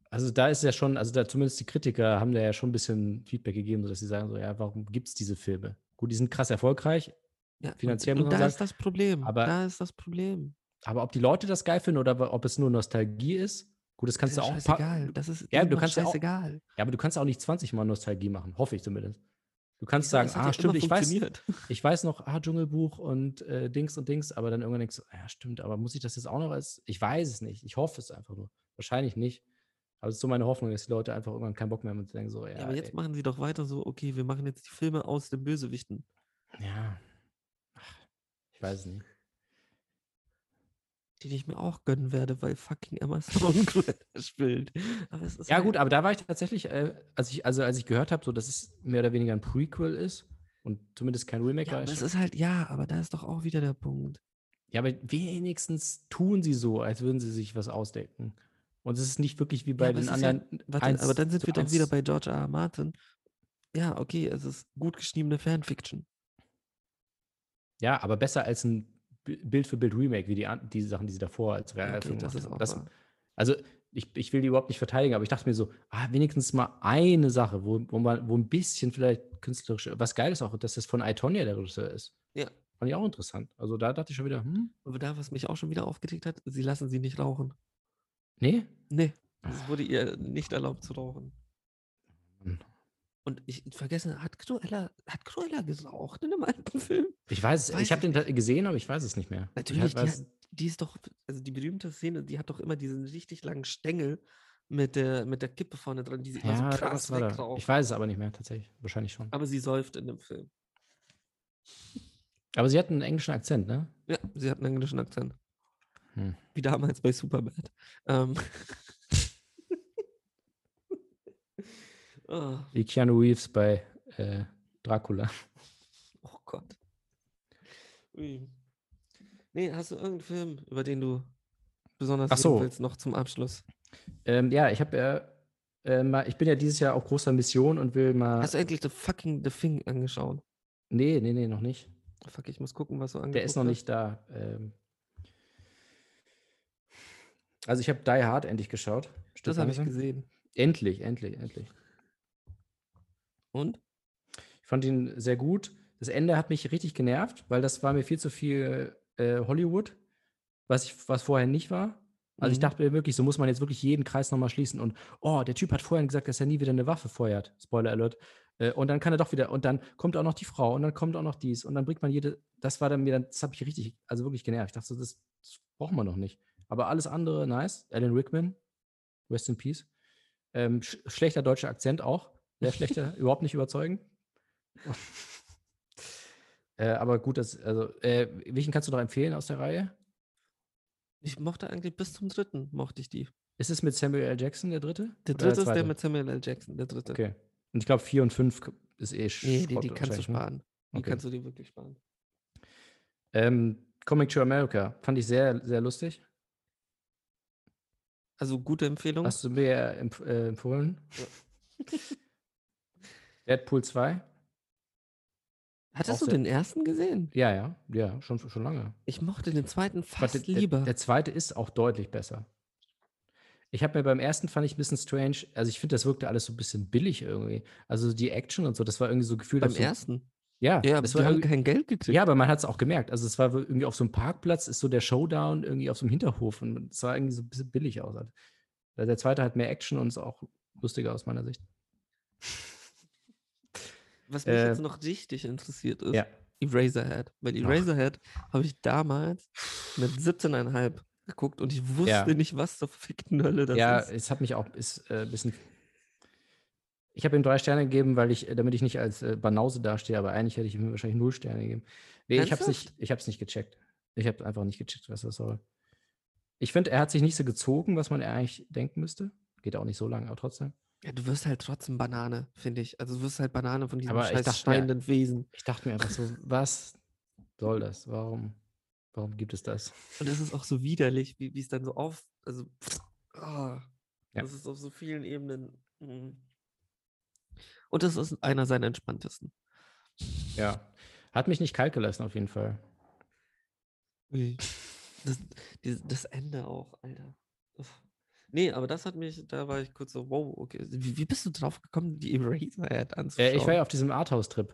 Also da ist ja schon, also da zumindest die Kritiker haben da ja schon ein bisschen Feedback gegeben, sodass sie sagen so, ja, warum gibt es diese Filme? Gut, die sind krass erfolgreich, Ja, und- finanziell und, muss man da sagen, ist das Problem. aber- da ist das Problem. aber ob die Leute das geil finden oder ob es nur Nostalgie ist, gut, das kannst das du auch. scheißegal. Das ist Ja, du kannst ja auch- scheißegal. Ja, aber du kannst auch nicht 20 Mal Nostalgie machen, hoffe ich zumindest. Du kannst sagen, ah, ja stimmt, ich weiß, ich weiß noch, ah, Dschungelbuch und äh, Dings und Dings, aber dann irgendwann denkst du, ja, stimmt, aber muss ich das jetzt auch noch als, ich weiß es nicht, ich hoffe es einfach nur. Wahrscheinlich nicht. Aber es ist so meine Hoffnung, dass die Leute einfach irgendwann keinen Bock mehr haben und denken so, ja, Ja, aber jetzt ey, machen sie doch weiter so, okay, wir machen jetzt die Filme aus den Bösewichten. ja. Ach, ich weiß es nicht. Die ich mir auch gönnen werde, weil fucking Cruella spielt. Ja, halt- gut, aber da war ich tatsächlich, äh, als ich, also als ich gehört habe, so dass es mehr oder weniger ein Prequel ist und zumindest kein Remake Ja, aber ist halt, ja, aber da ist doch auch wieder der Punkt. Ja, aber wenigstens tun sie so, als würden sie sich was ausdenken. Und es ist nicht wirklich wie bei ja, den ist ja- anderen. warte, eins aber dann sind wir doch wieder bei George R. R. Martin. Ja, okay, es ist gut geschriebene Fanfiction. Ja, aber besser als ein Bild für Bild Remake, wie die, die Sachen, die sie davor als Okay, Realfilm das auch Das, wahr. also, ich, ich will die überhaupt nicht verteidigen, aber ich dachte mir so, ah, wenigstens mal eine Sache, wo, wo man, wo ein bisschen vielleicht künstlerisch, was geil ist auch, dass das von Itonia der Regisseur ist. Ja. Fand ich auch interessant. Also da dachte ich schon wieder, hm, Aber da, was mich auch schon wieder aufgeregt hat, sie lassen sie nicht rauchen. nee. Nee, es wurde ihr nicht erlaubt zu rauchen. Mann. Und ich vergesse, hat Cruella, hat Cruella geraucht in dem alten Film? Ich weiß es, Weiß ich habe den gesehen, aber ich weiß es nicht mehr. Ich Natürlich, die, weiß, hat, die ist doch, also die berühmte Szene, die hat doch immer diesen richtig langen Stängel mit der, mit der Kippe vorne dran, die sie immer ja, so krass war da. wegraucht. Ich weiß es aber nicht mehr, tatsächlich. Wahrscheinlich schon. Aber sie säuft in dem Film. Aber sie hat einen englischen Akzent, ne? Ja, sie hat einen englischen Akzent. Hm. Wie damals bei Superbad. Ähm. oh, Wie Keanu Reeves bei äh, Dracula. oh Gott. Ui. Nee, hast du irgendeinen Film, über den du besonders Ach so. willst, noch zum Abschluss? Ähm, ja, ich habe ja, äh, mal, ich bin ja dieses Jahr auf großer Mission und will mal. Hast du endlich The fucking The Thing angeschaut? nee, nee, nee, noch nicht. Fuck, ich muss gucken, was du angeguckt Der ist noch nicht da. Ähm. Also ich habe Die Hard endlich geschaut. Das habe ich gesehen. Endlich, endlich, endlich. Und? Ich fand ihn sehr gut. Das Ende hat mich richtig genervt, weil das war mir viel zu viel äh, Hollywood, was, ich, was vorher nicht war. Also ich Mhm. dachte mir wirklich, so muss man jetzt wirklich jeden Kreis nochmal schließen. Und oh, der Typ hat vorhin gesagt, dass er nie wieder eine Waffe feuert. Spoiler Alert. Äh, und dann kann er doch wieder, und dann kommt auch noch die Frau und dann kommt auch noch dies. Und dann bringt man jede, das war dann mir, dann, das habe ich richtig, also wirklich genervt. Ich dachte so, das, das brauchen wir noch nicht. Aber alles andere, nice. Alan Rickman, rest in peace. Ähm, sch schlechter deutscher Akzent auch. Sehr schlechter, überhaupt nicht überzeugend. äh, aber gut, das, also, äh, welchen kannst du noch empfehlen aus der Reihe? Ich mochte eigentlich bis zum dritten, mochte ich die. Ist es mit Samuel L. Jackson der dritte? Der dritte ist der mit Samuel L. Jackson, der dritte. Okay. Und ich glaube, vier und fünf ist eh Nee, die, die kannst du ne? sparen. Die Okay. kannst du dir wirklich sparen. Ähm, Comic to America fand ich sehr, sehr lustig. Also gute Empfehlung. Hast du mir empf äh, empfohlen? Deadpool 2? Hattest auch du den ersten gesehen? Ja, ja, ja, schon, schon lange. Ich mochte den zweiten fast der, der, lieber. der zweite ist auch deutlich besser. Ich habe mir beim ersten fand ich ein bisschen strange, also ich finde, das wirkte alles so ein bisschen billig irgendwie. Also die Action und so, das war irgendwie so gefühlt Beim so, ersten. Ja, Ja, aber das war haben kein Geld gekriegt. ja, aber man hat es auch gemerkt. Also es war irgendwie auf so einem Parkplatz, ist so der Showdown irgendwie auf so einem Hinterhof und es sah irgendwie so ein bisschen billig aus. halt. Der zweite hat mehr Action und ist auch lustiger aus meiner Sicht. Was mich Äh, jetzt noch richtig interessiert ist, Ja. Eraserhead. Weil. Eraserhead habe ich damals mit 17,5 geguckt und ich wusste Ja. nicht, was zur verfickten Hölle das ja, ist. es hat mich auch ist, äh, ein bisschen. Ich habe ihm drei Sterne gegeben, weil ich, damit ich nicht als äh, Banause dastehe, aber eigentlich hätte ich ihm wahrscheinlich null Sterne gegeben. Nee, ich habe es nicht, Ernsthaft? ich hab's nicht gecheckt. Ich habe einfach nicht gecheckt, was das soll. Ich finde, er hat sich nicht so gezogen, was man eigentlich denken müsste. Geht auch nicht so lange, aber trotzdem. Ja, du wirst halt trotzdem Banane, finde ich. Also du wirst halt Banane von diesem Aber scheiß dachte mir- schreienden Wesen. Ich dachte mir einfach so, was soll das? Warum, warum gibt es das? Und es ist auch so widerlich, wie es dann so auf. Also. ah, Ja. Das ist auf so vielen Ebenen. mm. Und das ist einer seiner entspanntesten. Ja. Hat mich nicht kalt gelassen, auf jeden Fall. Das, das Ende auch, Alter. Nee, aber das hat mich, da war ich kurz so, wow, okay. Wie, wie bist du drauf gekommen, die Eraserhead anzuschauen? Äh, ich war ja auf diesem Arthouse-Trip.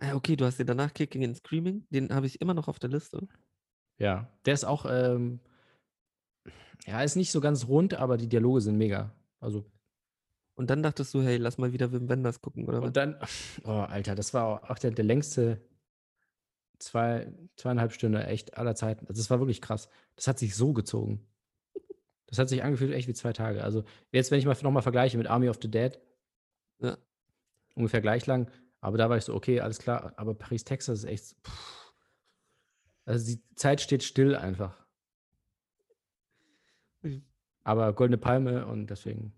Ah, okay, du hast dir danach Kicking and Screaming, den habe ich immer noch auf der Liste. Ja. Der ist auch, ähm, ja, ist nicht so ganz rund, aber die Dialoge sind mega. Also Und dann dachtest du, hey, lass mal wieder Wim Wenders gucken, oder was? Und dann, oh, Alter, das war auch der, der längste zwei, zweieinhalb Stunden echt aller Zeiten. Also, das war wirklich krass. Das hat sich so gezogen. Das Das hat sich angefühlt echt wie zwei Tage. Also jetzt, wenn ich mal nochmal vergleiche mit Army of the Dead, Ja. ungefähr gleich lang, aber da war ich so, okay, alles klar, aber Paris, Texas ist echt. Pff. Also die Zeit steht still einfach. Aber Goldene Palme und deswegen.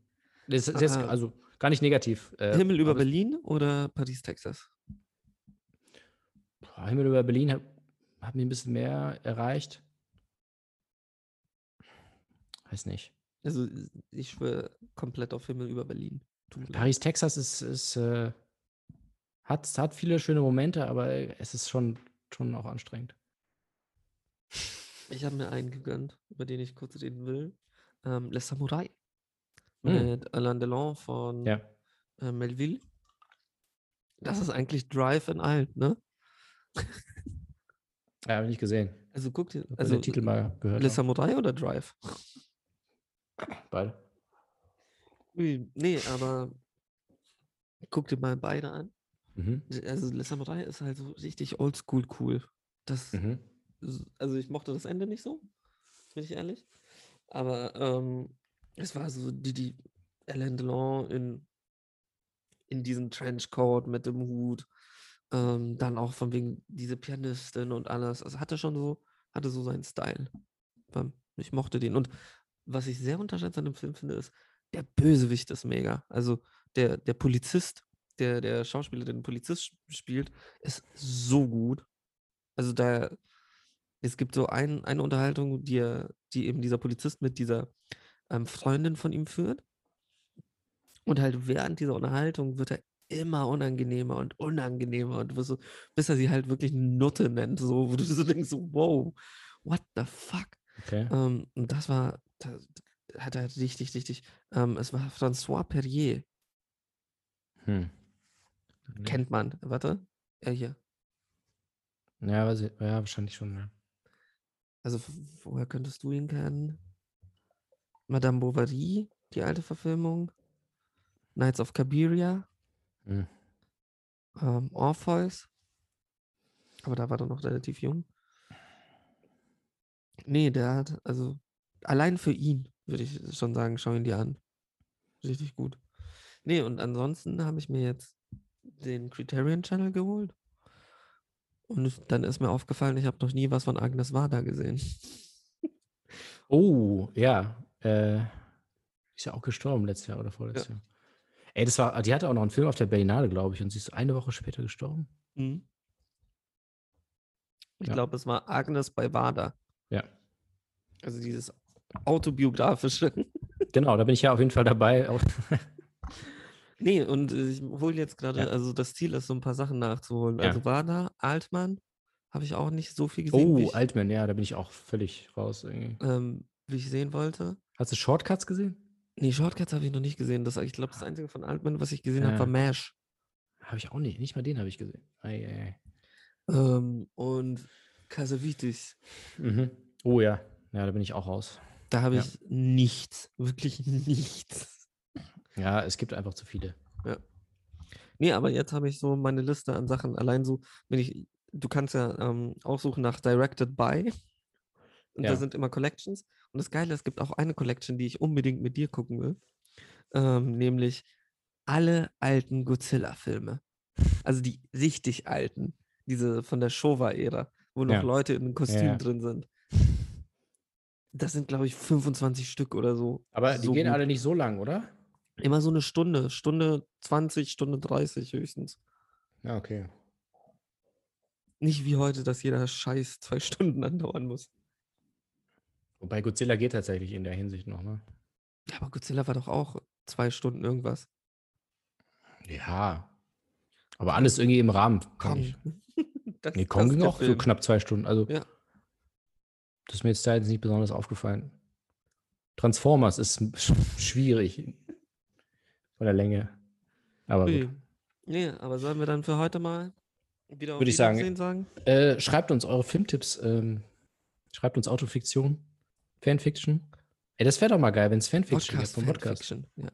Das ist jetzt, also gar nicht negativ. äh, Himmel über es- Berlin oder Paris, Texas? Himmel über Berlin hat, hat mir ein bisschen mehr erreicht. Weiß nicht. Also ich schwöre komplett auf Himmel über Berlin. Paris, Texas ist, ist äh, hat, hat viele schöne Momente, aber es ist schon, schon auch anstrengend. Ich habe mir einen gegönnt, über den ich kurz reden will. Ähm, Le Samurai. Hm. Mit Alain Delon von Ja. äh, Melville. Das ist eigentlich Drive in alt, ne? Ja, habe ich nicht gesehen. Also guck dir, Also den Titel mal gehört. Le. Samurai oder Drive? Beide. Nee, aber guck dir mal beide an. Mhm. Also Le Samurai ist halt so richtig oldschool cool. Das, Mhm. also ich mochte das Ende nicht so, bin ich ehrlich. Aber ähm, es war so die, die Alain Delon in, in diesem Trenchcoat mit dem Hut. Ähm, dann auch von wegen diese Pianistin und alles. Also hatte schon so, hatte so seinen Style. Ähm, Ich mochte den. Und was ich sehr unterschätzt an dem Film finde, ist, der Bösewicht ist mega. Also der, der Polizist, der, der Schauspieler, der den Polizist sp- spielt, ist so gut. Also da, es gibt so ein, eine Unterhaltung, die, er, die eben dieser Polizist mit dieser ähm, Freundin von ihm führt. Und halt während dieser Unterhaltung wird er immer unangenehmer und unangenehmer und so, bis er sie halt wirklich Nutte nennt, so, wo du so denkst, so, wow, what the fuck? Okay. Ähm, und das war, da, hat er richtig, richtig, ähm, es war François Perrier, Hm. kennt man, warte, er hier. Ja, ich, ja, wahrscheinlich schon. Ja. Also, woher könntest du ihn kennen? Madame Bovary, die alte Verfilmung. Knights of Cabiria. Hm. Ähm, Orpheus. Aber da war er noch relativ jung. Nee, der hat, also, allein für ihn, würde ich schon sagen, schau ihn dir an. Richtig gut. Nee, und ansonsten habe ich mir jetzt den Criterion Channel geholt. Und dann ist mir aufgefallen, ich habe noch nie was von Agnes Varda gesehen. Oh, ja. Äh, ist ja auch gestorben letztes Jahr oder vorletztes Jahr. Ey, das war, die hatte auch noch einen Film auf der Berlinale, glaube ich, und sie ist eine Woche später gestorben. Mhm. Ich Ja. glaube, es war Agnes bei Wada. Ja. Also dieses autobiografische. Genau, da bin ich ja auf jeden Fall dabei. Nee, und äh, ich hole jetzt gerade, Ja. also das Ziel ist, so ein paar Sachen nachzuholen. Ja. Also Wada, Altmann, habe ich auch nicht so viel gesehen, oh, ich, Altman, ja, da bin ich auch völlig raus. Irgendwie. ähm, wie ich sehen wollte. Hast du Shortcuts gesehen? Nee, Shortcuts habe ich noch nicht gesehen. Das, ich glaube, das Einzige von Altmann, was ich gesehen habe, Ja. war MASH. Habe ich auch nicht. Nicht mal den habe ich gesehen. Ei, ei, ei. Ähm, und Casavitis. Mhm. Oh ja, ja, da bin ich auch raus. Da habe Ja. ich nichts, wirklich nichts. Ja, es gibt einfach zu viele. Nee, aber jetzt habe ich so meine Liste an Sachen. Allein so, wenn ich, du kannst ja ähm, aussuchen nach Directed by. Und da Ja. sind immer Collections. Und das Geile, es gibt auch eine Collection, die ich unbedingt mit dir gucken will. Ähm, nämlich alle alten Godzilla-Filme. Also die richtig alten. Diese von der Showa-Ära, wo noch Ja. Leute in Kostüm ja. drin sind. Das sind, glaube ich, 25 Stück oder so. Aber die So gehen gut. alle nicht so lang, oder? Immer so eine Stunde. Stunde 20, Stunde 30 höchstens. Ja, okay. Nicht wie heute, dass jeder Scheiß zwei Stunden andauern muss. Wobei Godzilla geht tatsächlich in der Hinsicht noch, ne? Ja, aber Godzilla war doch auch zwei Stunden irgendwas. Ja. Aber alles irgendwie im Rahmen. Kong. Das- Nee, Kong ging auch so Film. knapp zwei Stunden. Also, Ja. Das ist mir jetzt da jetzt nicht besonders aufgefallen. Transformers ist sch- schwierig von der Länge. Aber Ui. gut. Nee, aber sollen wir dann für heute mal wieder auf Würde ich sagen. Sagen? Äh, schreibt uns eure Filmtipps. Ähm, schreibt uns Autofiktion, Fanfiction. Ey, das wäre doch mal geil, wenn es Fanfiction gibt vom Podcast. Fanfiction, Ja.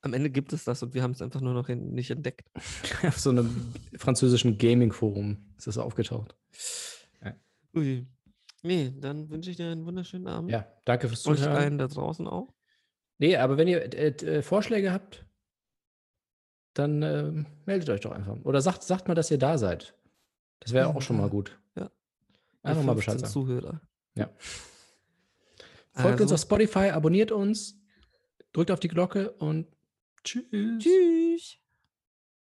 Am Ende gibt es das und wir haben es einfach nur noch in, nicht entdeckt. Auf so einem französischen Gaming-Forum ist das aufgetaucht. Ui. Nee, dann wünsche ich dir einen wunderschönen Abend. Ja, danke fürs Euch Zuhören. allen da draußen auch. Nee, aber wenn ihr äh, äh, Vorschläge habt, dann ähm, meldet euch doch einfach. Oder sagt, sagt mal, dass ihr da seid. Das wäre Ja, auch schon mal gut. Ja. Einfach mal Bescheid 15 sagen. Zuhörer. Ja. Folgt uns Also, auf Spotify, abonniert uns, drückt auf die Glocke und tschüss. Tschüss.